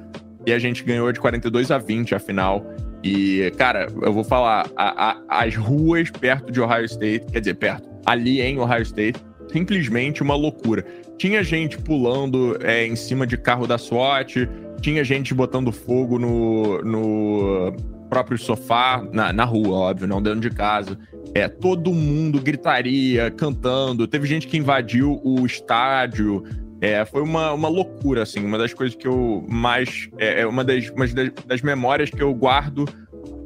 E a gente ganhou de 42 a 20 a final. E, cara, eu vou falar, a, a, as ruas perto de Ohio State, quer dizer, perto, ali em Ohio State, simplesmente uma loucura. Tinha gente pulando é, em cima de carro da SWAT, tinha gente botando fogo no, no próprio sofá, na, na rua, óbvio, não dentro de casa. É, todo mundo gritaria, cantando. Teve gente que invadiu o estádio. É, foi uma, uma loucura, assim. Uma das coisas que eu mais. É, é uma, das, uma das, das memórias que eu guardo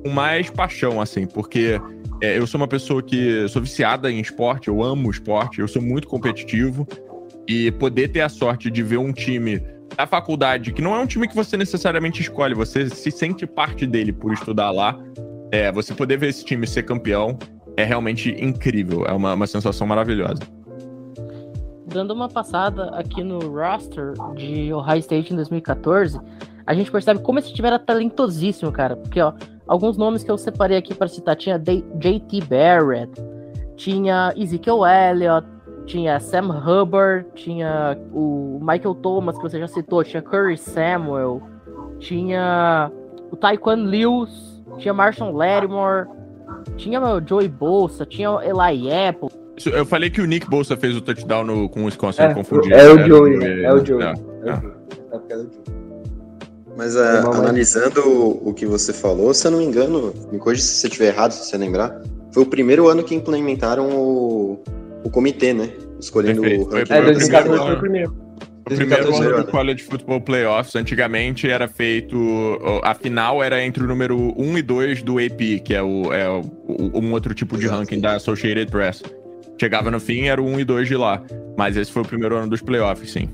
com mais paixão, assim, porque é, eu sou uma pessoa que sou viciada em esporte, eu amo esporte, eu sou muito competitivo. E poder ter a sorte de ver um time da faculdade, que não é um time que você necessariamente escolhe, você se sente parte dele por estudar lá. É, você poder ver esse time ser campeão é realmente incrível. É uma, uma sensação maravilhosa. Dando uma passada aqui no roster de Ohio State em 2014, a gente percebe como esse time era talentosíssimo, cara. Porque, ó, alguns nomes que eu separei aqui para citar: tinha J.T. Barrett, tinha Ezekiel Elliott, tinha Sam Hubbard, tinha o Michael Thomas, que você já citou, tinha Curry Samuel, tinha o Taekwon Lewis, tinha Marshall Lattimore, tinha o Joey Bolsa, tinha Eli Apple. Eu falei que o Nick Bolsa fez o touchdown no, com o Wisconsin, é, confundi. É o Joey, é, é o Joey. É, é. é Mas é, analisando o, o que você falou, se eu não me engano, me corrija se você estiver errado, se você lembrar, foi o primeiro ano que implementaram o, o comitê, né? Escolhendo Perfeito. o ranking. É, 2014 foi o primeiro. O primeiro ano do College Football Playoffs, antigamente era feito. A final era entre o número 1 e 2 do AP, que é, o, é o, um outro tipo de ranking da Associated Press. Chegava no fim, era o 1 e 2 de lá. Mas esse foi o primeiro ano dos playoffs, sim.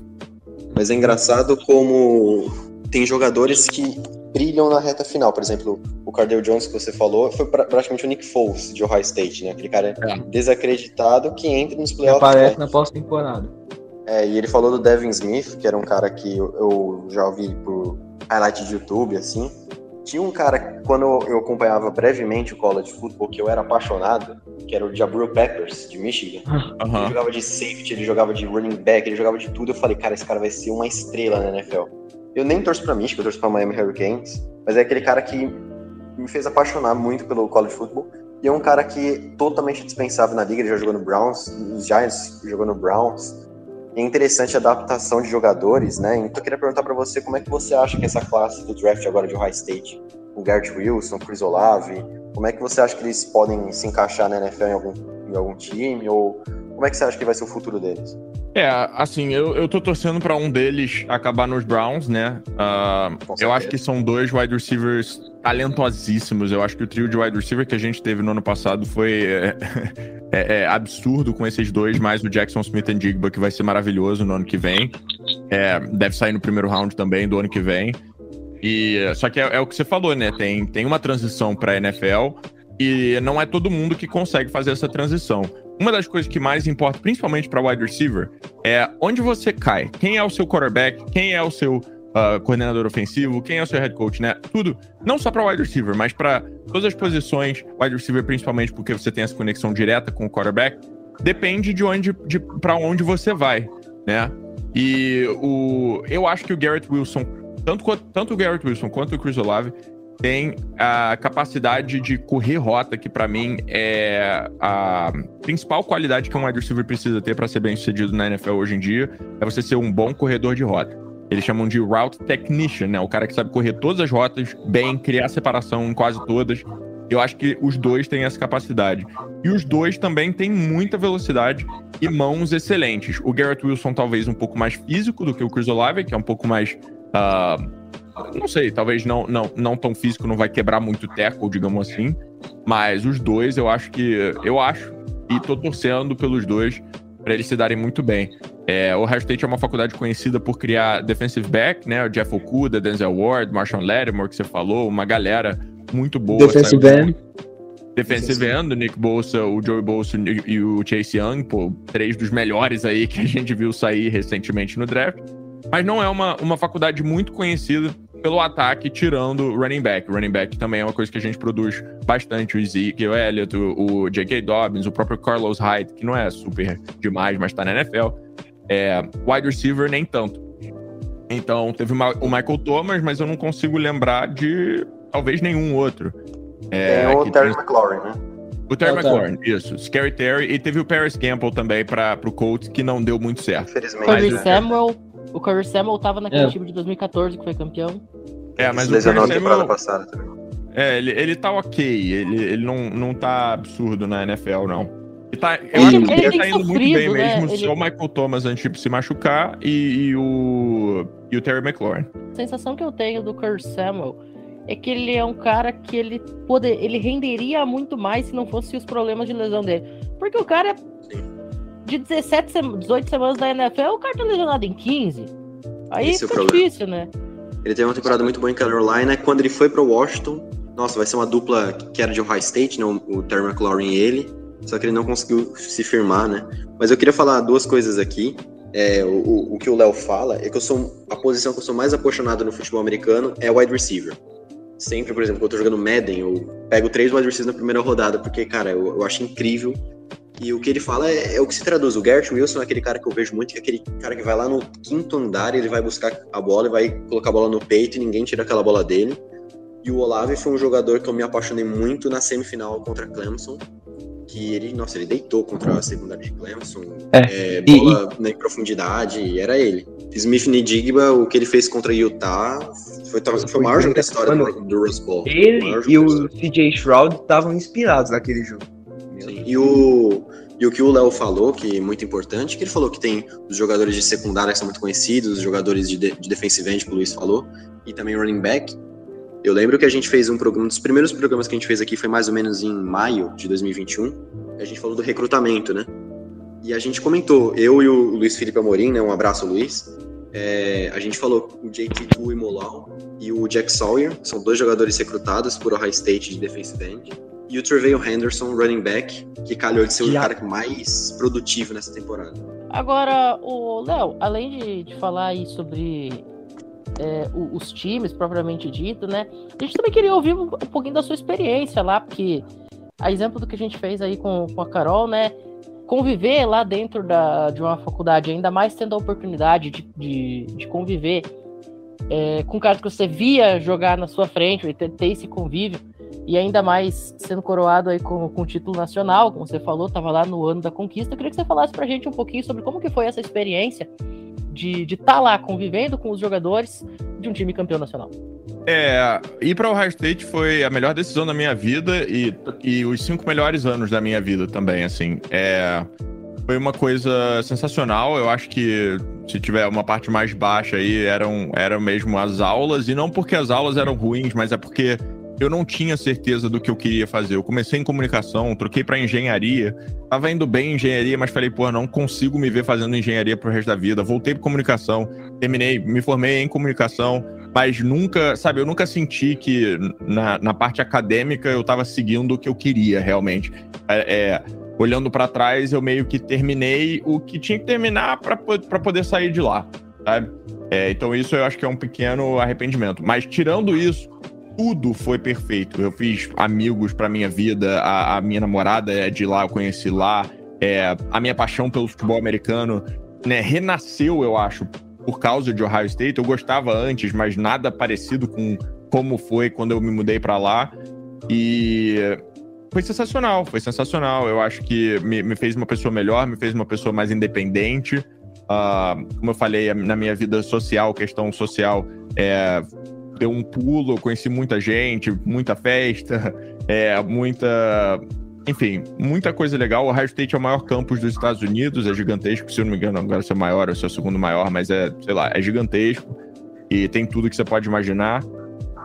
Mas é engraçado como tem jogadores que brilham na reta final. Por exemplo, o Cardell Jones que você falou foi pra, praticamente o Nick Foles de Ohio State, né? Aquele cara é. desacreditado que entra nos playoffs. Aparece né? na pós-temporada. É, e ele falou do Devin Smith, que era um cara que eu, eu já ouvi por highlight de YouTube, assim. Tinha um cara, quando eu acompanhava brevemente o college football, que eu era apaixonado, que era o Jabril Peppers, de Michigan. Uhum. Ele jogava de safety, ele jogava de running back, ele jogava de tudo. Eu falei, cara, esse cara vai ser uma estrela na NFL. Eu nem torço pra Michigan, eu torço pra Miami Hurricanes, mas é aquele cara que me fez apaixonar muito pelo college football. E é um cara que totalmente dispensável na liga, ele já jogou no Browns, os Giants jogou no Browns. É interessante a adaptação de jogadores, né? Então eu queria perguntar para você como é que você acha que essa classe do draft agora de Ohio State, o Garrett Wilson, o Chris Olave, como é que você acha que eles podem se encaixar na NFL em algum, em algum time? Ou como é que você acha que vai ser o futuro deles? É, assim, eu, eu tô torcendo para um deles acabar nos Browns, né? Uh, eu acho que são dois wide receivers talentosíssimos. Eu acho que o trio de wide receiver que a gente teve no ano passado foi é, (laughs) é, é absurdo com esses dois, mais o Jackson Smith e Digba, que vai ser maravilhoso no ano que vem. É, deve sair no primeiro round também do ano que vem. E, só que é, é o que você falou, né? Tem, tem uma transição para NFL e não é todo mundo que consegue fazer essa transição. Uma das coisas que mais importa, principalmente para wide receiver, é onde você cai. Quem é o seu quarterback? Quem é o seu uh, coordenador ofensivo? Quem é o seu head coach, né? Tudo. Não só para wide receiver, mas para todas as posições. Wide receiver, principalmente porque você tem essa conexão direta com o quarterback. Depende de onde, de, para onde você vai, né? E o, eu acho que o Garrett Wilson, tanto, tanto o Garrett Wilson quanto o Chris Olave, tem a capacidade de correr rota, que para mim é a principal qualidade que um wide receiver precisa ter para ser bem sucedido na NFL hoje em dia, é você ser um bom corredor de rota. Eles chamam de route technician, né? O cara que sabe correr todas as rotas bem, criar separação em quase todas. Eu acho que os dois têm essa capacidade. E os dois também têm muita velocidade e mãos excelentes. O Garrett Wilson talvez um pouco mais físico do que o Chris Olave, que é um pouco mais uh, não sei, talvez não, não, não tão físico, não vai quebrar muito tackle, digamos assim. Mas os dois, eu acho que. Eu acho, e tô torcendo pelos dois para eles se darem muito bem. É, o Ohio State é uma faculdade conhecida por criar defensive back, né? O Jeff Okuda, Denzel Ward, Marshall Lattimore, que você falou, uma galera muito boa. Defensive end. Defensive end, o Nick Bolsa, o Joey Bolsa e o Chase Young, pô, três dos melhores aí que a gente viu sair recentemente no draft. Mas não é uma, uma faculdade muito conhecida pelo ataque, tirando running back. Running back também é uma coisa que a gente produz bastante. O Ezekiel Elliott, o, o J.K. Dobbins, o próprio Carlos Hyde, que não é super demais, mas tá na NFL. É, wide receiver, nem tanto. Então, teve uma, o Michael Thomas, mas eu não consigo lembrar de talvez nenhum outro. É, tem o Terry tem... McLaurin, né? O Terry é, McLaurin, tá. isso. Scary Terry. E teve o Paris Campbell também para o Colts, que não deu muito certo. Infelizmente. Mas, Samuel o Curry Samuel tava naquele é. time de 2014 que foi campeão. É, mas o Curry Samuel... passada também. É, ele, ele tá ok. Ele, ele não, não tá absurdo na NFL, não. Ele tá, eu ele, acho que ele, ele tá indo sofrido, muito bem né? mesmo, ele... só o Michael Thomas antes de se machucar e, e, o, e o Terry McLaurin. A sensação que eu tenho do Curry Samuel é que ele é um cara que ele poder, ele renderia muito mais se não fosse os problemas de lesão dele. Porque o cara é de 17, 18 semanas da NFL, o cara tá lesionado em 15. Aí Esse fica é difícil, né? Ele teve uma temporada muito boa em Carolina. Quando ele foi para Washington, nossa, vai ser uma dupla que era de Ohio State, né? o Terry McLaurin e ele. Só que ele não conseguiu se firmar, né? Mas eu queria falar duas coisas aqui. É, o, o que o Léo fala é que eu sou a posição que eu sou mais apaixonado no futebol americano é wide receiver. Sempre, por exemplo, quando eu tô jogando Madden, eu pego três wide receivers na primeira rodada, porque, cara, eu, eu acho incrível e o que ele fala é, é, o que se traduz. O Gert Wilson é aquele cara que eu vejo muito, que é aquele cara que vai lá no quinto andar, ele vai buscar a bola e vai colocar a bola no peito e ninguém tira aquela bola dele. E o Olave foi um jogador que eu me apaixonei muito na semifinal contra Clemson. Que ele, nossa, ele deitou contra a secundária de Clemson. É, é bola e, em profundidade, e era ele. Smith Nidigba, o que ele fez contra Utah, foi, foi o maior jogo da história do, do Rose Bowl. Ele e o CJ Shroud estavam inspirados naquele jogo. E o, e o que o Léo falou, que é muito importante, que ele falou que tem os jogadores de secundária que são muito conhecidos, os jogadores de, de, de defensive end, que o Luiz falou, e também running back. Eu lembro que a gente fez um programa, um dos primeiros programas que a gente fez aqui foi mais ou menos em maio de 2021. A gente falou do recrutamento, né? E a gente comentou, eu e o Luiz Felipe Amorim, né? Um abraço, Luiz. É, a gente falou o JT Tu Molau e o Jack Sawyer, são dois jogadores recrutados por Ohio State de defensive end e o Treveil Henderson, running back, que calhou de ser o cara mais produtivo nessa temporada. Agora, o Léo, além de, de falar aí sobre é, os times propriamente dito, né? A gente também queria ouvir um, um, pouquinho da sua experiência lá, porque a exemplo do que a gente fez aí com, com a Carol, né? Conviver lá dentro da, de uma faculdade, ainda mais tendo a oportunidade de, de, de conviver é, com caras que você via jogar na sua frente, e ter, ter esse convívio e ainda mais sendo coroado aí com, com título nacional, como você falou, estava lá no ano da conquista. Eu queria que você falasse para a gente um pouquinho sobre como que foi essa experiência de estar tá lá convivendo com os jogadores de um time campeão nacional. É, ir para o Ohio State foi a melhor decisão da minha vida e, e os cinco melhores anos da minha vida também, assim. É, foi uma coisa sensacional. Eu acho que se tiver uma parte mais baixa aí, eram, eram mesmo as aulas, e não porque as aulas eram ruins, mas é porque eu não tinha certeza do que eu queria fazer. Eu comecei em comunicação, troquei para engenharia, tava indo bem em engenharia, mas falei, pô, não consigo me ver fazendo engenharia pro resto da vida. Voltei para comunicação, terminei, me formei em comunicação, mas nunca, sabe, eu nunca senti que na, na parte acadêmica eu tava seguindo o que eu queria realmente. É, é olhando para trás, eu meio que terminei o que tinha que terminar para poder sair de lá, sabe? É, então isso eu acho que é um pequeno arrependimento. Mas tirando isso, tudo foi perfeito. Eu fiz amigos para minha vida, a, a, minha namorada é de lá, eu conheci lá. É, a minha paixão pelo futebol americano né, renasceu, eu acho, por causa de Ohio State. Eu gostava antes, mas nada parecido com como foi quando eu me mudei para lá. E foi sensacional, foi sensacional. Eu acho que me, me, fez uma pessoa melhor, me fez uma pessoa mais independente. Uh, como eu falei, na minha vida social, questão social, é, deu um pulo, conheci muita gente, muita festa, (laughs) é, muita. Enfim, muita coisa legal. O Ohio State é o maior campus dos Estados Unidos, é gigantesco, se eu não me engano, agora é o maior ou se é o segundo maior, mas é, sei lá, é gigantesco. E tem tudo que você pode imaginar.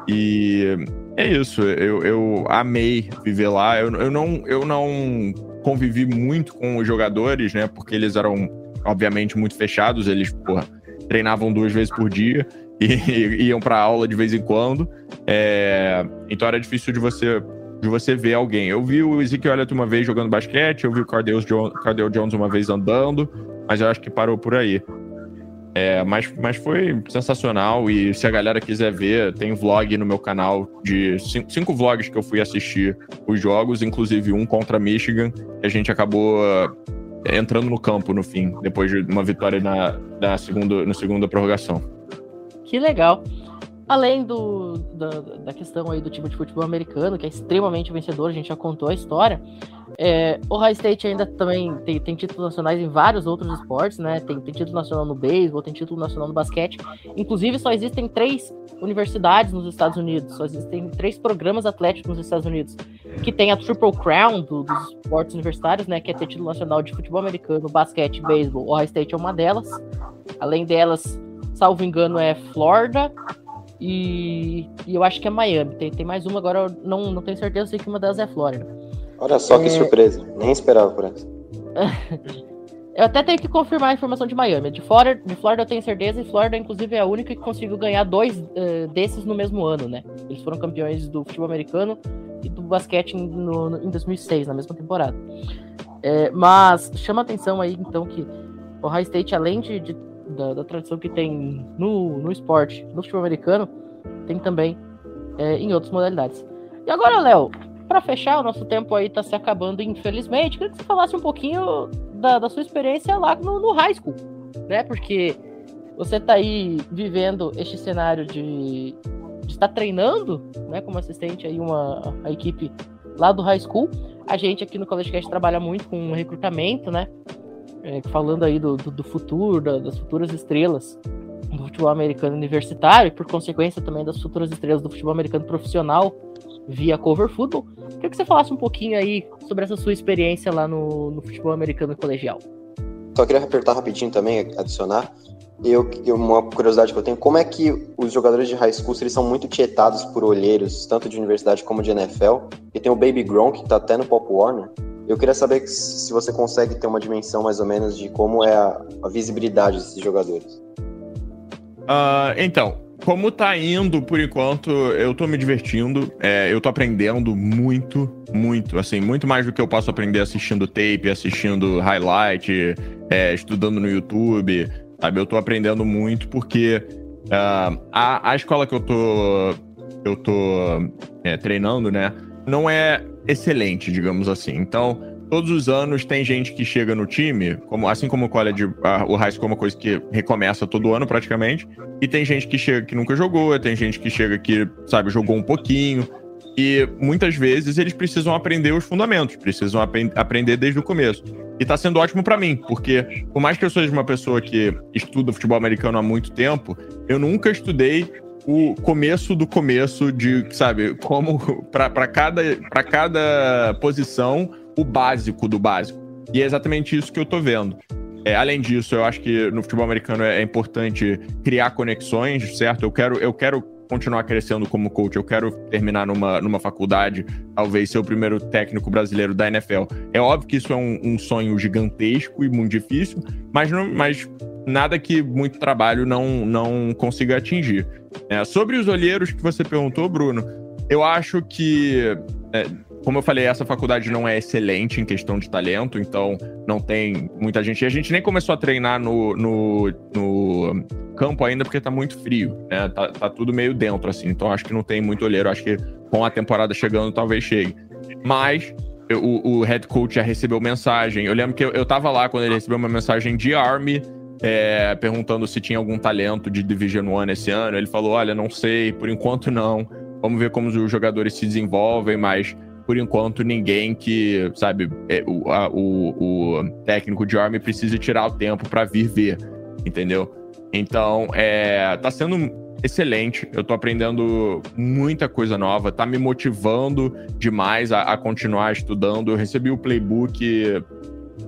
E é isso, eu, eu amei viver lá. Eu, eu, não, eu não convivi muito com os jogadores, né? Porque eles eram obviamente, muito fechados. Eles, porra, treinavam duas vezes por dia (laughs) e, iam para aula de vez em quando. É, então era difícil de você de você ver alguém. Eu vi o Ezekiel Elliott uma vez jogando basquete, eu vi o Cardale Jones, Cardale Jones uma vez andando, mas eu acho que parou por aí. É, mas, mas foi sensacional e se a galera quiser ver, tem vlog no meu canal de cinco, cinco vlogs que eu fui assistir os jogos, inclusive um contra Michigan, que a gente acabou é, entrando no campo no fim, depois de uma vitória na, na, segunda, na segunda prorrogação. Que legal. Além do, da, da, questão aí do time de futebol americano, que é extremamente vencedor, a gente já contou a história. É, o High State ainda também tem, tem, títulos nacionais em vários outros esportes, né? Tem, tem título nacional no beisebol, tem título nacional no basquete. Inclusive, só existem três universidades nos Estados Unidos, só existem três programas atléticos nos Estados Unidos, que tem a Triple Crown do, dos esportes universitários, né? Que é ter título nacional de futebol americano, basquete beisebol. O High State é uma delas. Além delas, salvo engano, é Florida, e, e, eu acho que é Miami. Tem, tem mais uma agora, eu não, não tenho certeza, sei que uma delas é Flórida. Olha só que é... surpresa, nem esperava por essa. (laughs) eu até tenho que confirmar a informação de Miami. De Flórida, de Flórida eu tenho certeza, e Flórida, inclusive, é a única que conseguiu ganhar dois uh, desses no mesmo ano, né? Eles foram campeões do futebol americano e do basquete em, no, no, em 2006, na mesma temporada. É, mas chama atenção aí, então, que o High State, além de, de da, da tradição que tem no, no esporte, no futebol americano, tem também é, em outras modalidades. E agora, Léo, para fechar, o nosso tempo aí tá se acabando, infelizmente. Queria que você falasse um pouquinho da, da sua experiência lá no, no, high school, né? Porque você tá aí vivendo este cenário de, de estar treinando, né, como assistente aí uma a equipe lá do high school. A gente aqui no College Cast trabalha muito com recrutamento, né? É, falando aí do, do, do futuro, da, das futuras estrelas do futebol americano universitário e, por consequência, também das futuras estrelas do futebol americano profissional via cover football. Queria que você falasse um pouquinho aí sobre essa sua experiência lá no, no futebol americano colegial. Só queria apertar rapidinho também, adicionar. Eu, uma curiosidade que eu tenho, como é que os jogadores de high school eles são muito tietados por olheiros, tanto de universidade como de NFL, e tem o Baby Gronk, que tá até no Pop Warner, eu queria saber se você consegue ter uma dimensão mais ou menos de como é a, a visibilidade desses jogadores. Uh, então, como tá indo por enquanto, eu tô me divertindo. É, eu tô aprendendo muito, muito, assim, muito mais do que eu posso aprender assistindo tape, assistindo highlight, é, estudando no YouTube, sabe? Eu tô aprendendo muito porque uh, a, a escola que eu tô, eu tô é, treinando, né, não é excelente, digamos assim. Então, todos os anos tem gente que chega no time, como, assim como o college, a, o high school é uma coisa que recomeça todo ano praticamente, e tem gente que chega que nunca jogou, tem gente que chega que, sabe, jogou um pouquinho, e muitas vezes eles precisam aprender os fundamentos, precisam ap aprender desde o começo. E tá sendo ótimo para mim, porque por mais que eu seja uma pessoa que estuda futebol americano há muito tempo, eu nunca estudei o começo do começo de, sabe, como (laughs) para cada, cada posição o básico do básico. E é exatamente isso que eu tô vendo. É, além disso, eu acho que no futebol americano é, é importante criar conexões, certo? Eu quero, eu quero continuar crescendo como coach, eu quero terminar numa, numa faculdade, talvez ser o primeiro técnico brasileiro da NFL. É óbvio que isso é um, um sonho gigantesco e muito difícil, mas, não, mas nada que muito trabalho não, não consiga atingir. É, sobre os olheiros que você perguntou, Bruno, eu acho que, é, como eu falei, essa faculdade não é excelente em questão de talento, então não tem muita gente. E a gente nem começou a treinar no, no, no campo ainda porque tá muito frio, né? Tá, tá, tudo meio dentro, assim. Então acho que não tem muito olheiro. Acho que com a temporada chegando talvez chegue. Mas o, o head coach já recebeu mensagem. Eu lembro que eu, eu tava lá quando ele recebeu uma mensagem de Army é, perguntando se tinha algum talento de Division One esse ano. Ele falou: olha, não sei, por enquanto não. Vamos ver como os jogadores se desenvolvem, mas por enquanto ninguém que, sabe, é, o, a, o, o, técnico de Army precisa tirar o tempo para vir ver, entendeu? Então, é, tá sendo excelente. Eu tô aprendendo muita coisa nova, tá me motivando demais a, a continuar estudando. Eu recebi o playbook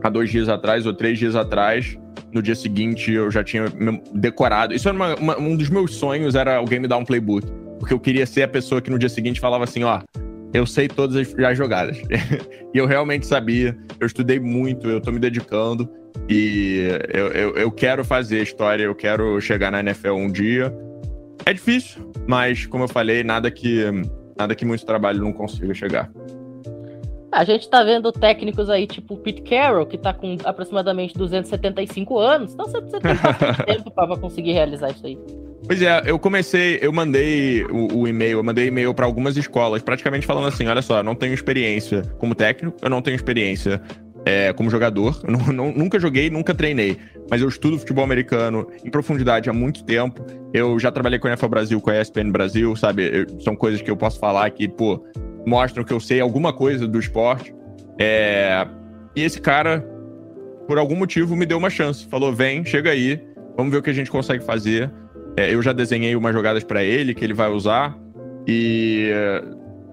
há dois dias atrás ou três dias atrás no dia seguinte eu já tinha decorado. Isso era uma, uma, um dos meus sonhos, era alguém me dar um playbook. Porque eu queria ser a pessoa que no dia seguinte falava assim, ó, eu sei todas as, as jogadas. (laughs) e eu realmente sabia, eu estudei muito, eu tô me dedicando. E eu, eu, eu quero fazer história, eu quero chegar na NFL um dia. É difícil, mas como eu falei, nada que, nada que muito trabalho não consiga chegar. A gente tá vendo técnicos aí, tipo o Pete Carroll, que tá com aproximadamente 275 anos. Então você, você tem bastante (laughs) tempo pra conseguir realizar isso aí. Pois é, eu comecei, eu mandei o, o e-mail, eu mandei e-mail para algumas escolas, praticamente falando assim: olha só, eu não tenho experiência como técnico, eu não tenho experiência é, como jogador, eu não, não, nunca joguei, nunca treinei, mas eu estudo futebol americano em profundidade há muito tempo. Eu já trabalhei com a NFL Brasil, com a ESPN Brasil, sabe? Eu, são coisas que eu posso falar que, pô, mostram que eu sei alguma coisa do esporte. É, e esse cara, por algum motivo, me deu uma chance. Falou: vem, chega aí, vamos ver o que a gente consegue fazer. É, eu já desenhei umas jogadas para ele que ele vai usar. E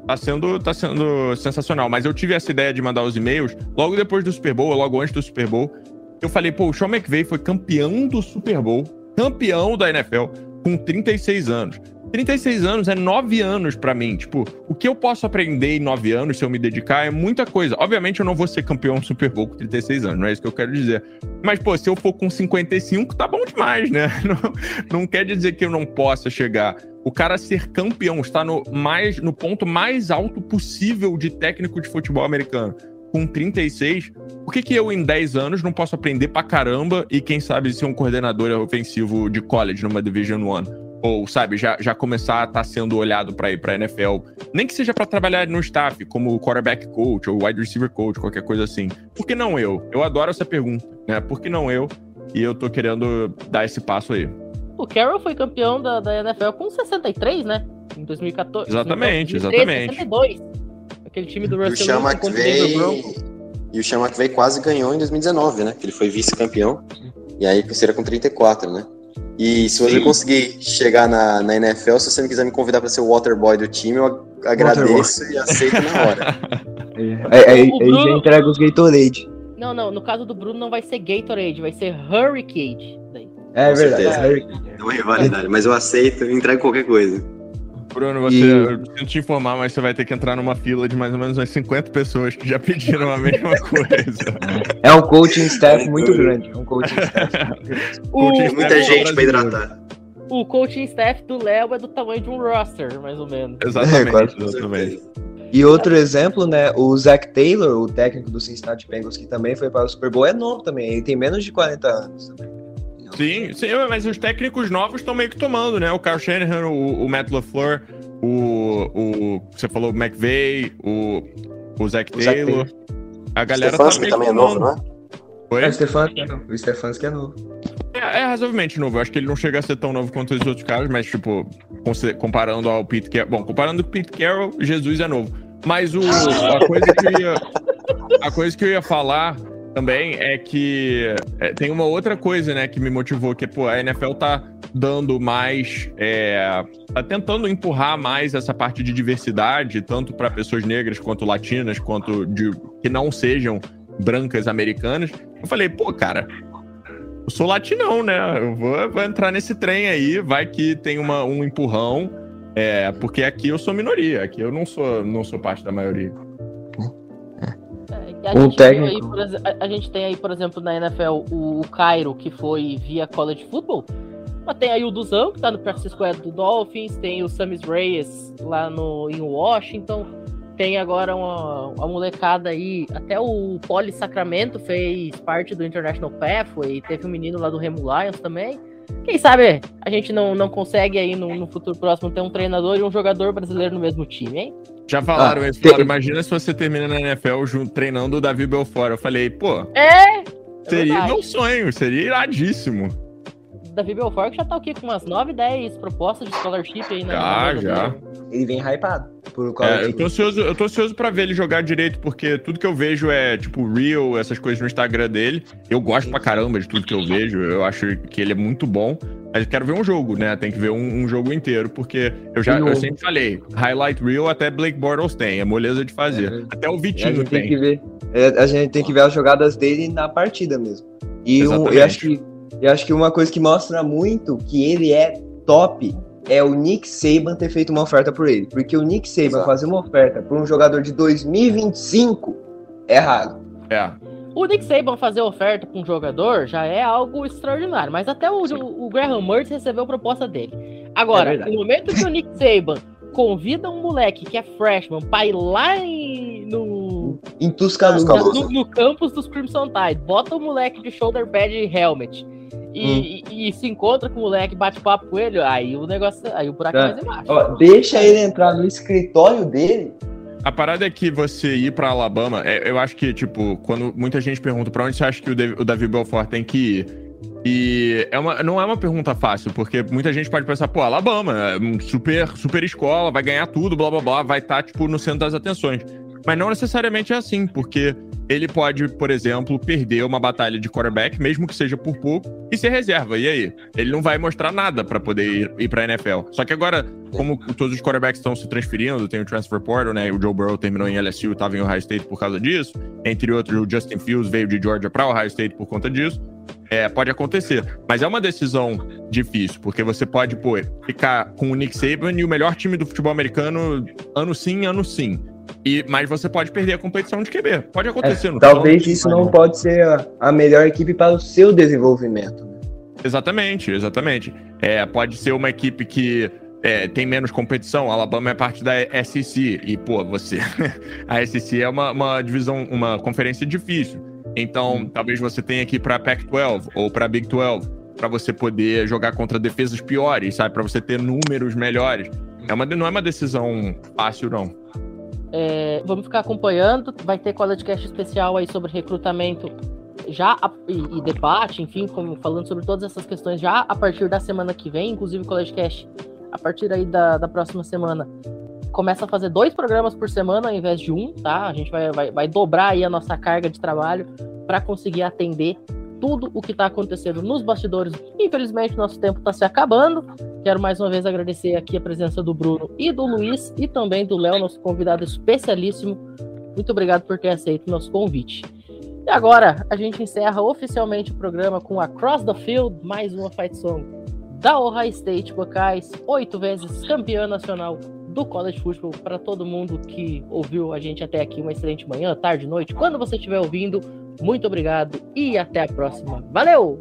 tá sendo, tá sendo sensacional. Mas eu tive essa ideia de mandar os e-mails logo depois do Super Bowl, logo antes do Super Bowl. Eu falei, pô, o Sean McVay foi campeão do Super Bowl, campeão da NFL, com 36 anos. 36 anos é 9 anos para mim. Tipo, o que eu posso aprender em 9 anos se eu me dedicar é muita coisa. Obviamente eu não vou ser campeão Super Bowl com 36 anos, não é isso que eu quero dizer. Mas, pô, se eu for com 55, tá bom demais, né? (laughs) Não, não quer dizer que eu não possa chegar. O cara ser campeão está no, mais, no ponto mais alto possível de técnico de futebol americano. Com 36, por que, que eu, em 10 anos, não posso aprender pra caramba e, quem sabe, ser um coordenador ofensivo de college numa Division One? Ou sabe, já, já começar a estar tá sendo olhado para ir para NFL, nem que seja para trabalhar no staff, como quarterback coach ou wide receiver coach, qualquer coisa assim. Por que não eu? Eu adoro essa pergunta, né? Por que não eu? E eu tô querendo dar esse passo aí. O Carroll foi campeão da, da NFL com 63, né? Em 2014. Exatamente, 2013, exatamente. 62. Aquele time do Russell Wilson McVay... E o Sean McVay quase ganhou em 2019, né? Que ele foi vice-campeão. E aí seria com 34, né? E se você Sim. conseguir chegar na, na NFL, se você não quiser me convidar para ser o waterboy do time, eu agradeço e aceito na hora. (laughs) Aí, aí, Bruno... já entrega os Gatorade. Não, não, no caso do Bruno não vai ser Gatorade, vai ser Hurricane. É, verdade. É. Não é rivalidade, mas eu aceito e entrego qualquer coisa. Bruno, você, e... eu tento te informar, mas você vai ter que entrar numa fila de mais ou menos umas 50 pessoas que já pediram a mesma (laughs) coisa. É um coaching staff muito grande. É um coaching staff. (laughs) o... Muita gente para hidratar. O coaching staff do Léo é do tamanho de um roster, mais ou menos. Exatamente, é, exatamente. E outro exemplo, né? O Zach Taylor, o técnico do Cincinnati Bengals, que também foi para o Super Bowl, é novo também. Ele tem menos de 40 anos também. Sim, sim, mas os técnicos novos estão meio que tomando, né? O Kyle Shanahan, o, o Matt LaFleur, o, o. Você falou o McVeigh, o, o Zach o Taylor. Zach a galera Stefanski tá meio também tomando. é novo, não é? Oi? É, o Stefanski é novo. O Stefanski é novo. É, é, razoavelmente novo. Eu acho que ele não chega a ser tão novo quanto os outros caras, mas, tipo, comparando ao Pete Carroll. Bom, comparando com o Pete Carroll, Jesus é novo. Mas o, a coisa que eu ia. A coisa que eu ia falar também é que é, tem uma outra coisa, né, que me motivou, que pô, a NFL tá dando mais, é, tá tentando empurrar mais essa parte de diversidade, tanto para pessoas negras quanto latinas, quanto de que não sejam brancas americanas. Eu falei, pô, cara, eu sou latinão, né? Eu vou, vou entrar nesse trem aí, vai que tem uma, um empurrão, é, porque aqui eu sou minoria, aqui eu não sou, não sou parte da maioria. A, um gente técnico. Aí, por, a, a, gente tem aí, por exemplo, na NFL o, o Cairo, que foi via college football. Mas tem aí o Duzão, que tá no practice squad do Dolphins. Tem o Samis Reyes lá no, em Washington. Tem agora uma, uma molecada aí. Até o Poli Sacramento fez parte do International Pathway. Teve um menino lá do Remo Lions também. Quem sabe a gente não, não consegue aí no, no futuro próximo ter um treinador e um jogador brasileiro no mesmo time, hein? Já falaram ah, isso, tem... imagina se você termina na NFL junto, treinando o Davi Belfort. Eu falei, pô. É! Seria é meu sonho, seria iradíssimo. Davi Belfort que já tá aqui com umas 9, 10 propostas de scholarship aí, né? Já, já. Ele vem hypado. Por é, eu, tô ansioso, eu tô ansioso pra ver ele jogar direito, porque tudo que eu vejo é, tipo, real, essas coisas no Instagram dele. Eu gosto pra caramba de tudo que eu vejo. Eu acho que ele é muito bom. Mas eu quero ver um jogo, né? Tem que ver um, um jogo inteiro, porque eu já eu sempre falei, highlight reel até Blake Bortles tem, é moleza de fazer. É, até o Vitinho tem. tem. que ver, é, a gente tem que ver as jogadas dele na partida mesmo. E eu, eu, acho que, eu acho que uma coisa que mostra muito que ele é top é o Nick Saban ter feito uma oferta por ele. Porque o Nick Saban Exato. fazer uma oferta por um jogador de 2025 é raro. É. O Nick Saban fazer oferta para um jogador já é algo extraordinário, mas até o, o, o Graham Mertz recebeu a proposta dele. Agora, É no momento que o Nick Saban convida um moleque que é freshman para ir lá em- no, Em Tuscaloosa. Tuscaloosa. no, no campus dos Crimson Tide, bota o moleque de shoulder pad e helmet e, e- e se encontra com o moleque, bate papo com ele, aí o negócio, aí o buraco Tá. é mais embaixo. Ó, deixa ele entrar no escritório dele. A parada é que você ir pra Alabama, é- eu acho que, tipo, quando muita gente pergunta pra onde você acha que o Davi- o Davi Belfort tem que ir, e é uma, não é uma pergunta fácil, porque muita gente pode pensar, pô, Alabama, é um super, super escola, vai ganhar tudo, blá blá blá, vai estar, tipo, no centro das atenções. Mas não necessariamente é assim, porque ele pode, por exemplo, perder uma batalha de quarterback, mesmo que seja por pouco, e ser reserva. E aí? Ele não vai mostrar nada pra poder ir, ir pra NFL. Só que agora, como todos os quarterbacks estão se transferindo, tem o transfer portal, né? O Joe Burrow terminou em LSU, estava em Ohio State por causa disso. Entre outros, o Justin Fields veio de Georgia para Ohio State por conta disso. É, pode acontecer. Mas é uma decisão difícil, porque você pode, pô, ficar com o Nick Saban e o melhor time do futebol americano ano sim, ano sim. E, mas você pode perder a competição de QB. Pode acontecer. É, Talvez falando isso não pode ser a, a melhor equipe para o seu desenvolvimento. né? Exatamente, exatamente. É, pode ser uma equipe que é, tem menos competição. A Alabama é parte da SEC. E, pô, você. (laughs) a SEC é uma, uma divisão, uma conferência difícil. Então, talvez você tenha que ir pra Pac-12 ou pra Big 12 para você poder jogar contra defesas piores, sabe? Para você ter números melhores. É uma, não é uma decisão fácil, não. É, vamos ficar acompanhando. Vai ter CollegeCast especial aí sobre recrutamento já e, e debate, enfim, como, falando sobre todas essas questões já a partir da semana que vem, inclusive o CollegeCast, a partir aí da, da próxima semana, começa a fazer dois programas por semana ao invés de um, tá? A gente vai, vai, vai dobrar aí a nossa carga de trabalho para conseguir atender tudo o que está acontecendo nos bastidores. Infelizmente, nosso tempo está se acabando. Quero mais uma vez agradecer aqui a presença do Bruno e do Luiz e também do Léo, nosso convidado especialíssimo. Muito obrigado por ter aceito o nosso convite. E agora a gente encerra oficialmente o programa com a Cross the Field, mais uma fight song da Ohio State Buckeyes, oito vezes campeã nacional do College Football. Para todo mundo que ouviu a gente até aqui, uma excelente manhã, tarde, noite, quando você estiver ouvindo. Muito obrigado e até a próxima. Valeu!